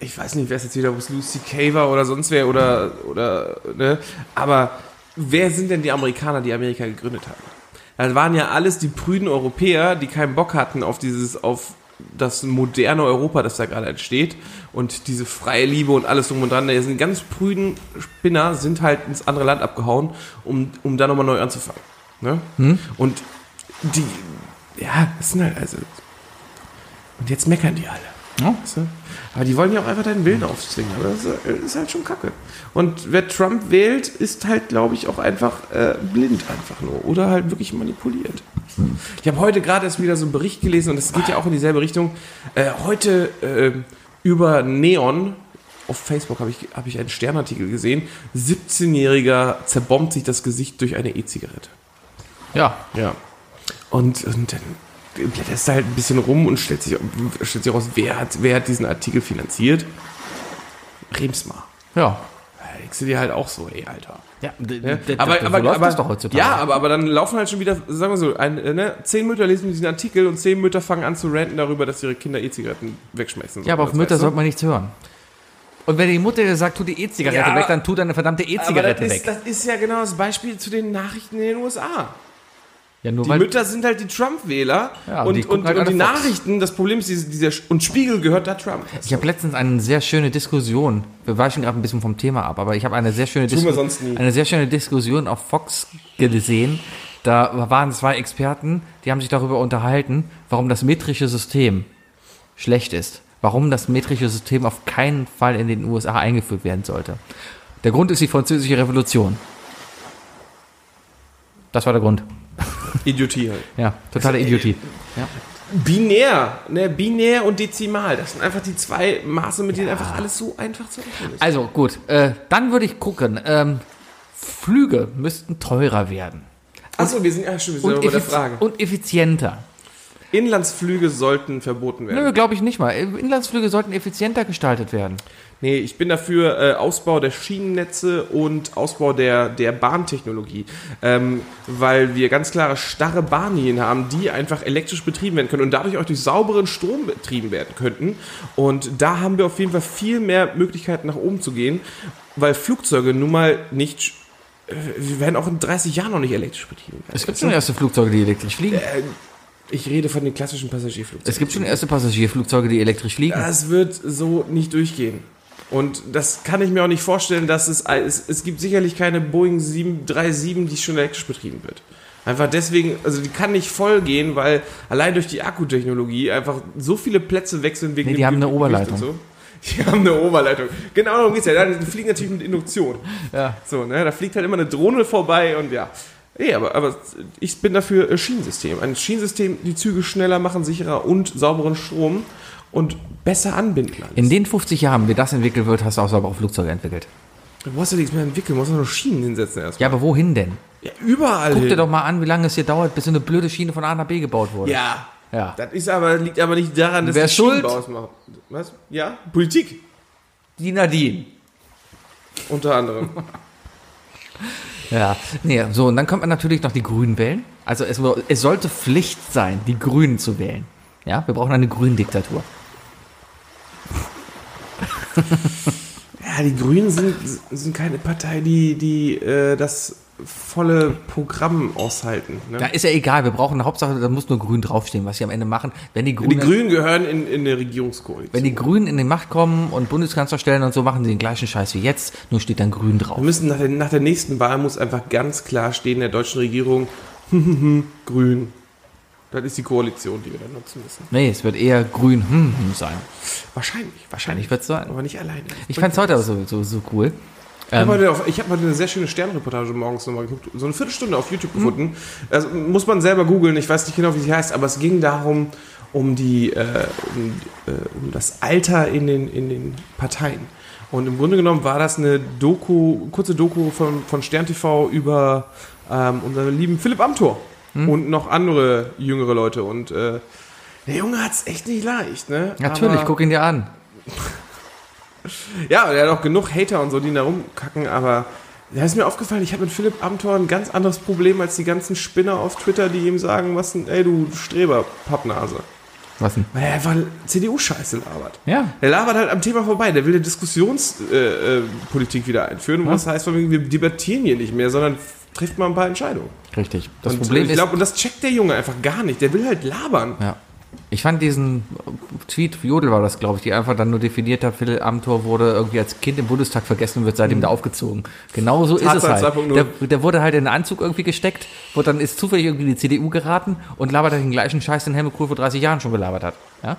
ich weiß nicht, wer es jetzt wieder, ob es Lucy Kay war oder sonst wer oder, oder, ne? Aber wer sind denn die Amerikaner, die Amerika gegründet haben? Das waren ja alles die prüden Europäer, die keinen Bock hatten auf dieses, auf das moderne Europa, das da gerade entsteht und diese freie Liebe und alles drum und dran. Da sind ganz prüden Spinner, sind halt ins andere Land abgehauen, um, um da nochmal neu anzufangen. Ne? Und die, ja, das sind halt, also, und jetzt meckern die alle. Ja. Weißt du? Aber die wollen ja auch einfach deinen Willen aufzwingen. Aber das ist- ist halt schon kacke. Und wer Trump wählt, ist halt, glaube ich, auch einfach äh, blind einfach nur. Oder halt wirklich manipuliert. Ich habe heute gerade erst wieder so einen Bericht gelesen und das geht ja auch in dieselbe Richtung. Äh, heute äh, über Neon. Auf Facebook habe ich, hab ich einen Sternartikel gesehen. 17-Jähriger zerbombt sich das Gesicht durch eine E-Zigarette. ja, Ja. Und, und dann blätterst du halt ein bisschen rum und stellt sich, stellt sich raus, wer hat, wer hat diesen Artikel finanziert? Remsmar. ja. Denkst du dir halt auch so, ey, Alter. Ja, Ja, aber, aber, läuft aber, doch heutzutage. Ja, aber, aber dann laufen halt schon wieder, sagen wir so, ein, ne, zehn Mütter lesen diesen Artikel und zehn Mütter fangen an zu ranten darüber, dass ihre Kinder E-Zigaretten wegschmeißen Ja, aber auf. Mütter sollte man nichts hören. Und wenn die Mutter dir sagt, tu die E-Zigarette Ja, weg, dann tu deine verdammte E-Zigarette weg. ist, das ist ja genau das Beispiel zu den Nachrichten in den USA. Ja, Die weil, Mütter sind halt die Trump-Wähler Ja, und die und, halt und die. Nachrichten, das Problem ist, dieser, und Spiegel gehört da Trump. ich habe letztens eine sehr schöne Diskussion, wir weichen gerade ein bisschen vom Thema ab, aber ich habe eine sehr schöne eine sehr schöne Diskussion auf Fox gesehen. Da waren zwei Experten, die haben sich darüber unterhalten, warum das metrische System schlecht ist. Warum das metrische System auf keinen Fall in den USA eingeführt werden sollte. Der Grund ist die französische Revolution. Das war der Grund. Idiotie halt. Ja, totale Idiotie. Ja. Binär, ne, binär und dezimal, das sind einfach die zwei Maße, mit denen einfach alles so einfach zu rechnen ist. Also gut, äh, dann würde ich gucken. Ähm, Flüge müssten teurer werden. Achso, wir sind ja schon wir sind Und, aber bei der Frage. und effizienter. Inlandsflüge sollten verboten werden. Nö, glaube ich nicht mal. Inlandsflüge sollten effizienter gestaltet werden. Nee, ich bin dafür äh, Ausbau der Schienennetze und Ausbau der, der Bahntechnologie, ähm, weil wir ganz klare starre Bahnlinien haben, die einfach elektrisch betrieben werden können und dadurch auch durch sauberen Strom betrieben werden könnten. Und da haben wir auf jeden Fall viel mehr Möglichkeiten nach oben zu gehen, weil Flugzeuge nun mal nicht, äh, wir werden auch in 30 Jahren noch nicht elektrisch betrieben werden. Es gibt schon erste Flugzeuge, die elektrisch fliegen. Ich rede von den klassischen Passagierflugzeugen. Es gibt schon erste Passagierflugzeuge, die elektrisch fliegen. Das wird so nicht durchgehen. Und das kann ich mir auch nicht vorstellen, dass es, es, es gibt sicherlich keine Boeing 737, die schon elektrisch betrieben wird. Einfach deswegen, also die kann nicht voll gehen, weil allein durch die Akkutechnologie einfach so viele Plätze wechseln wegen Nee, die haben eine Oberleitung. So. Die haben eine Oberleitung. Genau darum geht's ja. Die fliegen natürlich mit Induktion. Ja. So, ne? Da fliegt halt immer eine Drohne vorbei und ja. Nee, aber, aber ich bin dafür äh, Schienensystem. Ein Schienensystem, die Züge schneller machen, sicherer und sauberen Strom und besser anbinden. alles. In den 50 Jahren, wie das entwickelt wird, hast du auch saubere Flugzeuge entwickelt. Du musst ja nichts mehr entwickeln, du musst nur Schienen hinsetzen erstmal. Ja, aber wohin denn? Ja, überall. Guck hin. dir doch mal an, wie lange es hier dauert, bis so eine blöde Schiene von A nach B gebaut wurde. Ja. Ja. Das ist aber, liegt aber nicht daran, dass Wer die ist schuld? Machen. Was? Ja? Politik. Die Nadine. Unter anderem. Ja, nee, so, und dann kommt man natürlich noch die Grünen wählen. Also es, es sollte Pflicht sein, die Grünen zu wählen. Ja, wir brauchen eine Gründiktatur. Ja, die Grünen sind, sind keine Partei, die, die äh, das volle Programm aushalten. Ne? Da ist ja egal, wir brauchen eine Hauptsache, da muss nur Grün draufstehen, was sie am Ende machen. Wenn die Grünen, die Grünen gehören in, in der Regierungskoalition. wenn die Grünen in die Macht kommen und Bundeskanzler stellen und so, machen sie den gleichen Scheiß wie jetzt, nur steht dann Grün drauf. Wir müssen nach der, nach der nächsten Wahl muss einfach ganz klar stehen in der deutschen Regierung, grün. Das ist die Koalition, die wir dann nutzen müssen. Nee, es wird eher Grün hm, hm sein. Wahrscheinlich, Wahrscheinlich wird es sein. aber nicht alleine. Ich fand es heute aber so, so, so cool. Ich habe heute, hab heute eine sehr schöne Sternreportage morgens nochmal geguckt, so eine Viertelstunde auf YouTube gefunden. Also muss man selber googeln, ich weiß nicht genau, wie sie heißt, aber es ging darum, um, die, äh, um, äh, um das Alter in den, in den Parteien. Und im Grunde genommen war das eine Doku, kurze Doku von, von Stern TV über ähm, unseren lieben Philipp Amthor und noch andere jüngere Leute. Und äh, der Junge hat es echt nicht leicht, ne? Natürlich, Aber- guck ihn dir an. ja, er hat auch genug Hater und so, die da rumkacken, aber da ist mir aufgefallen, ich habe mit Philipp Amthor ein ganz anderes Problem als die ganzen Spinner auf Twitter, die ihm sagen, was denn, ey du Streber, Pappnase. Was denn? Weil er einfach CDU-Scheiße labert. Ja. Der labert halt am Thema vorbei. Der will eine Diskussionspolitik äh, äh, wieder einführen. Was heißt, von wegen, wir debattieren hier nicht mehr, sondern trifft mal ein paar Entscheidungen. Richtig. Das und Problem ich ist, glaube, und das checkt der Junge einfach gar nicht. Der will halt labern. Ja. Ich fand diesen Tweet, Jodel war das, glaube ich, die einfach dann nur definiert hat, Philipp Amthor wurde irgendwie als Kind im Bundestag vergessen und wird seitdem da aufgezogen. Genau so ist es halt. 2.0. Der, der wurde halt in den Anzug irgendwie gesteckt, wurde dann ist zufällig irgendwie in die CDU geraten und labert halt den gleichen Scheiß, den Helmut Kohl vor 30 Jahren schon gelabert hat. Ja?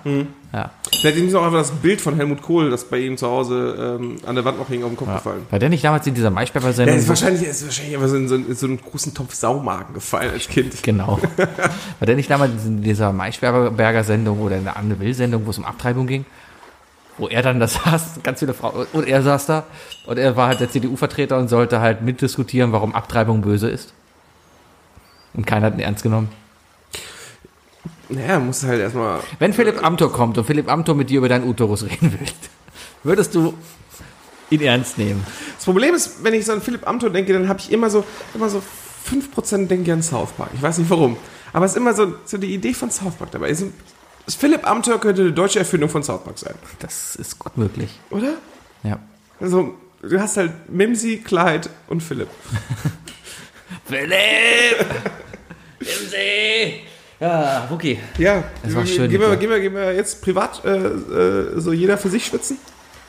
Ja. Vielleicht ist auch einfach das Bild von Helmut Kohl, das bei ihm zu Hause ähm, an der Wand noch hing, auf den Kopf gefallen. War der nicht damals in dieser Ja, Maischberger-Sendung? ist wahrscheinlich, ist wahrscheinlich aber so in so, in so einen großen Topf Saumagen gefallen als Kind. Genau. War der nicht damals in dieser Maischberger Sendung oder in der Anne Will Sendung, wo es um Abtreibung ging? Wo er dann da saß, ganz viele Frauen, und er saß da und er war halt der CDU-Vertreter und sollte halt mitdiskutieren, warum Abtreibung böse ist. Und keiner hat ihn ernst genommen. Naja, muss halt erstmal. Wenn Philipp Amthor kommt und Philipp Amthor mit dir über deinen Uterus reden will, würdest du ihn ernst nehmen? Das Problem ist, wenn ich so an Philipp Amthor denke, dann habe ich immer so, immer so 5% denke ich an South Park. Ich weiß nicht warum. Aber es ist immer so, so die Idee von South Park dabei. Philipp Amthor könnte eine deutsche Erfindung von South Park sein, Das ist gut möglich. oder? Ja. Also, du hast halt Mimsy, Clyde und Philipp. Philipp! Imsi! Ja, okay. Ja, Das war schön Gehen wir, gehen, wir, gehen wir jetzt privat äh, äh, so jeder für sich schwitzen?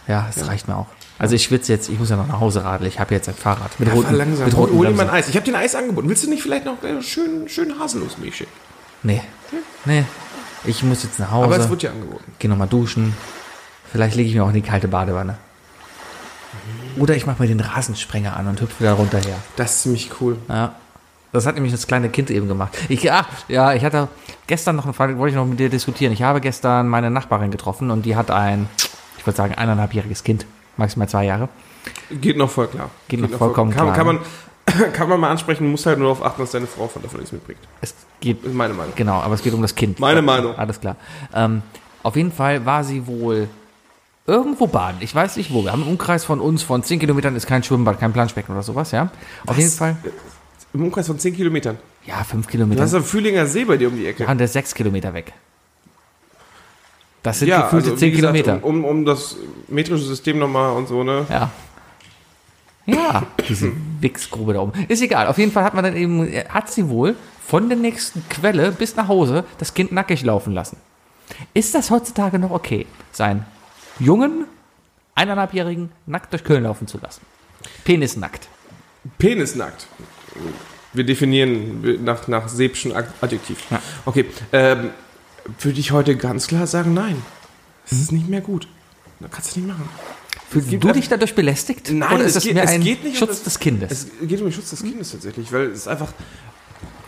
Ja, es reicht mir auch. Also ich schwitze jetzt, ich muss ja noch nach Hause radeln. Ich habe jetzt ein Fahrrad mit Ja, roten, langsam. mit roten hol mal ein. Eis. Ich habe dir ein Eis angeboten. Willst du nicht vielleicht noch äh, schön, schön Haselnussmilch schicken? Nee, nee. Ich muss jetzt nach Hause. Aber es wird dir angeboten. Geh nochmal duschen. Vielleicht lege ich mir auch in die kalte Badewanne. Oder ich mache mir den Rasensprenger an und hüpfe da runterher. Das ist ziemlich cool. Ja. Das hat nämlich das kleine Kind eben gemacht. Ich, ach, ja, ich hatte gestern noch, wollte ich noch mit dir diskutieren. Ich habe gestern meine Nachbarin getroffen und die hat ein, ich würde sagen, eineinhalbjähriges Kind. Maximal zwei Jahre. Geht noch voll klar. Geht noch vollkommen kann, klar. Kann man, kann man mal ansprechen, muss halt nur darauf achten, dass deine Frau von davon nichts mitbringt. Es geht Ist meine Meinung. Genau, aber es geht um das Kind. Meine Meinung. Alles klar. Ähm, auf jeden Fall war sie wohl irgendwo baden. Ich weiß nicht wo. Wir haben einen Umkreis von uns von 10 Kilometern ist kein Schwimmbad, kein Planschbecken oder sowas, ja. Auf jeden Fall. Im Umkreis von 10 Kilometern. Ja, 5 Du Kilometer. hast am Fühlinger See bei dir um die Ecke. Ja, und der ist 6 Kilometer weg. Das sind Ja, gefühlte also, 10 wie gesagt, Kilometer. Um, um das metrische System nochmal und so, ne? Ja. Ja, diese Wichsgrube da oben. Ist egal. Auf jeden Fall hat man dann eben, hat sie wohl von der nächsten Quelle bis nach Hause das Kind nackig laufen lassen. Ist das heutzutage noch okay, seinen jungen, eineinhalbjährigen nackt durch Köln laufen zu lassen? Penisnackt. Penisnackt. Wir definieren nach, nach Sebschen Ad- Adjektiv. Okay, ähm, würde ich heute ganz klar sagen, nein. Es ist nicht mehr gut. Da kannst du nicht machen. Fühlst du dich dadurch belästigt? Nein, Oder es ist das geht- mehr es ein geht nicht um Schutz das- des Kindes? Es geht um den Schutz des Kindes tatsächlich, weil es ist einfach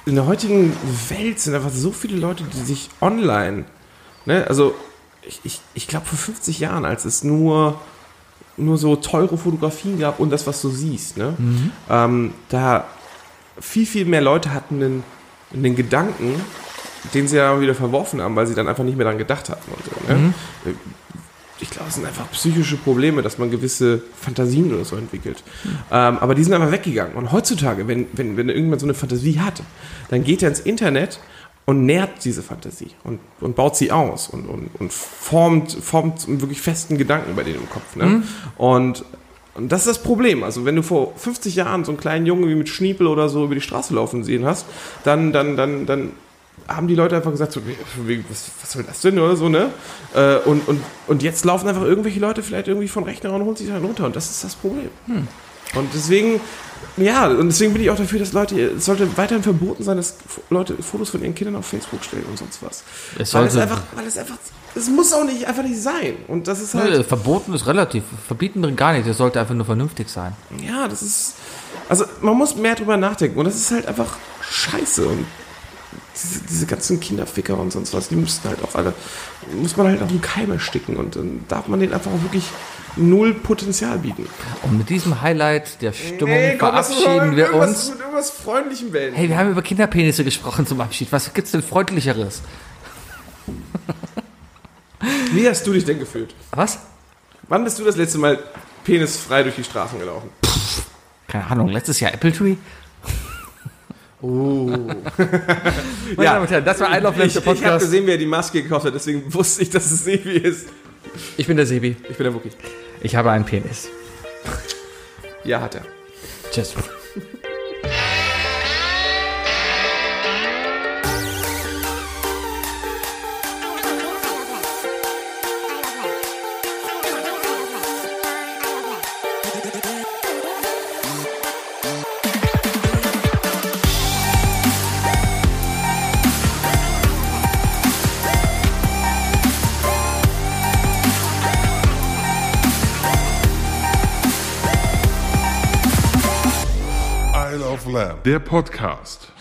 in der heutigen Welt sind einfach so viele Leute, die sich online, ne, also ich, ich, ich glaube vor 50 Jahren, als es nur nur so teure Fotografien gab und das, was du siehst, ne, ähm, da viel, viel mehr Leute hatten den, den Gedanken, den sie ja wieder verworfen haben, weil sie dann einfach nicht mehr daran gedacht hatten und so, ne? ich glaube, es sind einfach psychische Probleme, dass man gewisse Fantasien oder so entwickelt. Ähm, aber die sind einfach weggegangen. Und heutzutage, wenn, wenn, wenn irgendjemand so eine Fantasie hat, dann geht er ins Internet und nährt diese Fantasie und, und baut sie aus und, und, und formt, formt einen wirklich festen Gedanken bei denen im Kopf. Ne? Und, und das ist das Problem. Also wenn du vor 50 Jahren so einen kleinen Jungen wie mit Schniepel oder so über die Straße laufen sehen hast, dann, dann, dann, dann haben die Leute einfach gesagt, so, was, was soll das denn oder so, ne? Äh, Und, und, und jetzt laufen einfach irgendwelche Leute vielleicht irgendwie von Rechner und holen sich dann runter und das ist das Problem. Und deswegen, ja, und deswegen bin ich auch dafür, dass Leute, es sollte weiterhin verboten sein, dass Leute Fotos von ihren Kindern auf Facebook stellen und sonst was. Es weil es einfach, weil es einfach, es muss auch nicht, einfach nicht sein. Und das ist halt, Verboten ist relativ. Verbieten bringt gar nichts. Es sollte einfach nur vernünftig sein. ja, das ist, also man muss mehr drüber nachdenken und das ist halt einfach scheiße und diese, diese ganzen Kinderficker und sonst was, die müssten halt auch alle, muss man halt auf den Keim ersticken und dann darf man denen einfach auch wirklich null Potenzial bieten. Und mit diesem Highlight der Stimmung Ey, komm, verabschieden wir irgendwas- uns. Mit irgendwas Freundlichem wählen. Hey, wir haben über Kinderpenisse gesprochen zum Abschied. Was gibt's denn freundlicheres? Wie hast du dich denn gefühlt? Was? Wann bist du das letzte Mal penisfrei durch die Straßen gelaufen? Keine Ahnung, letztes Jahr Apple Tree? Oh. Meine Damen und Herren, das war ein Ich, ich habe gesehen, wie er die Maske gekauft hat, deswegen wusste ich, dass es Sebi ist. Ich bin der Sebi. Ich bin der Wookie. Ich habe einen Penis. Ja, hat er. Tschüss. der Podcast.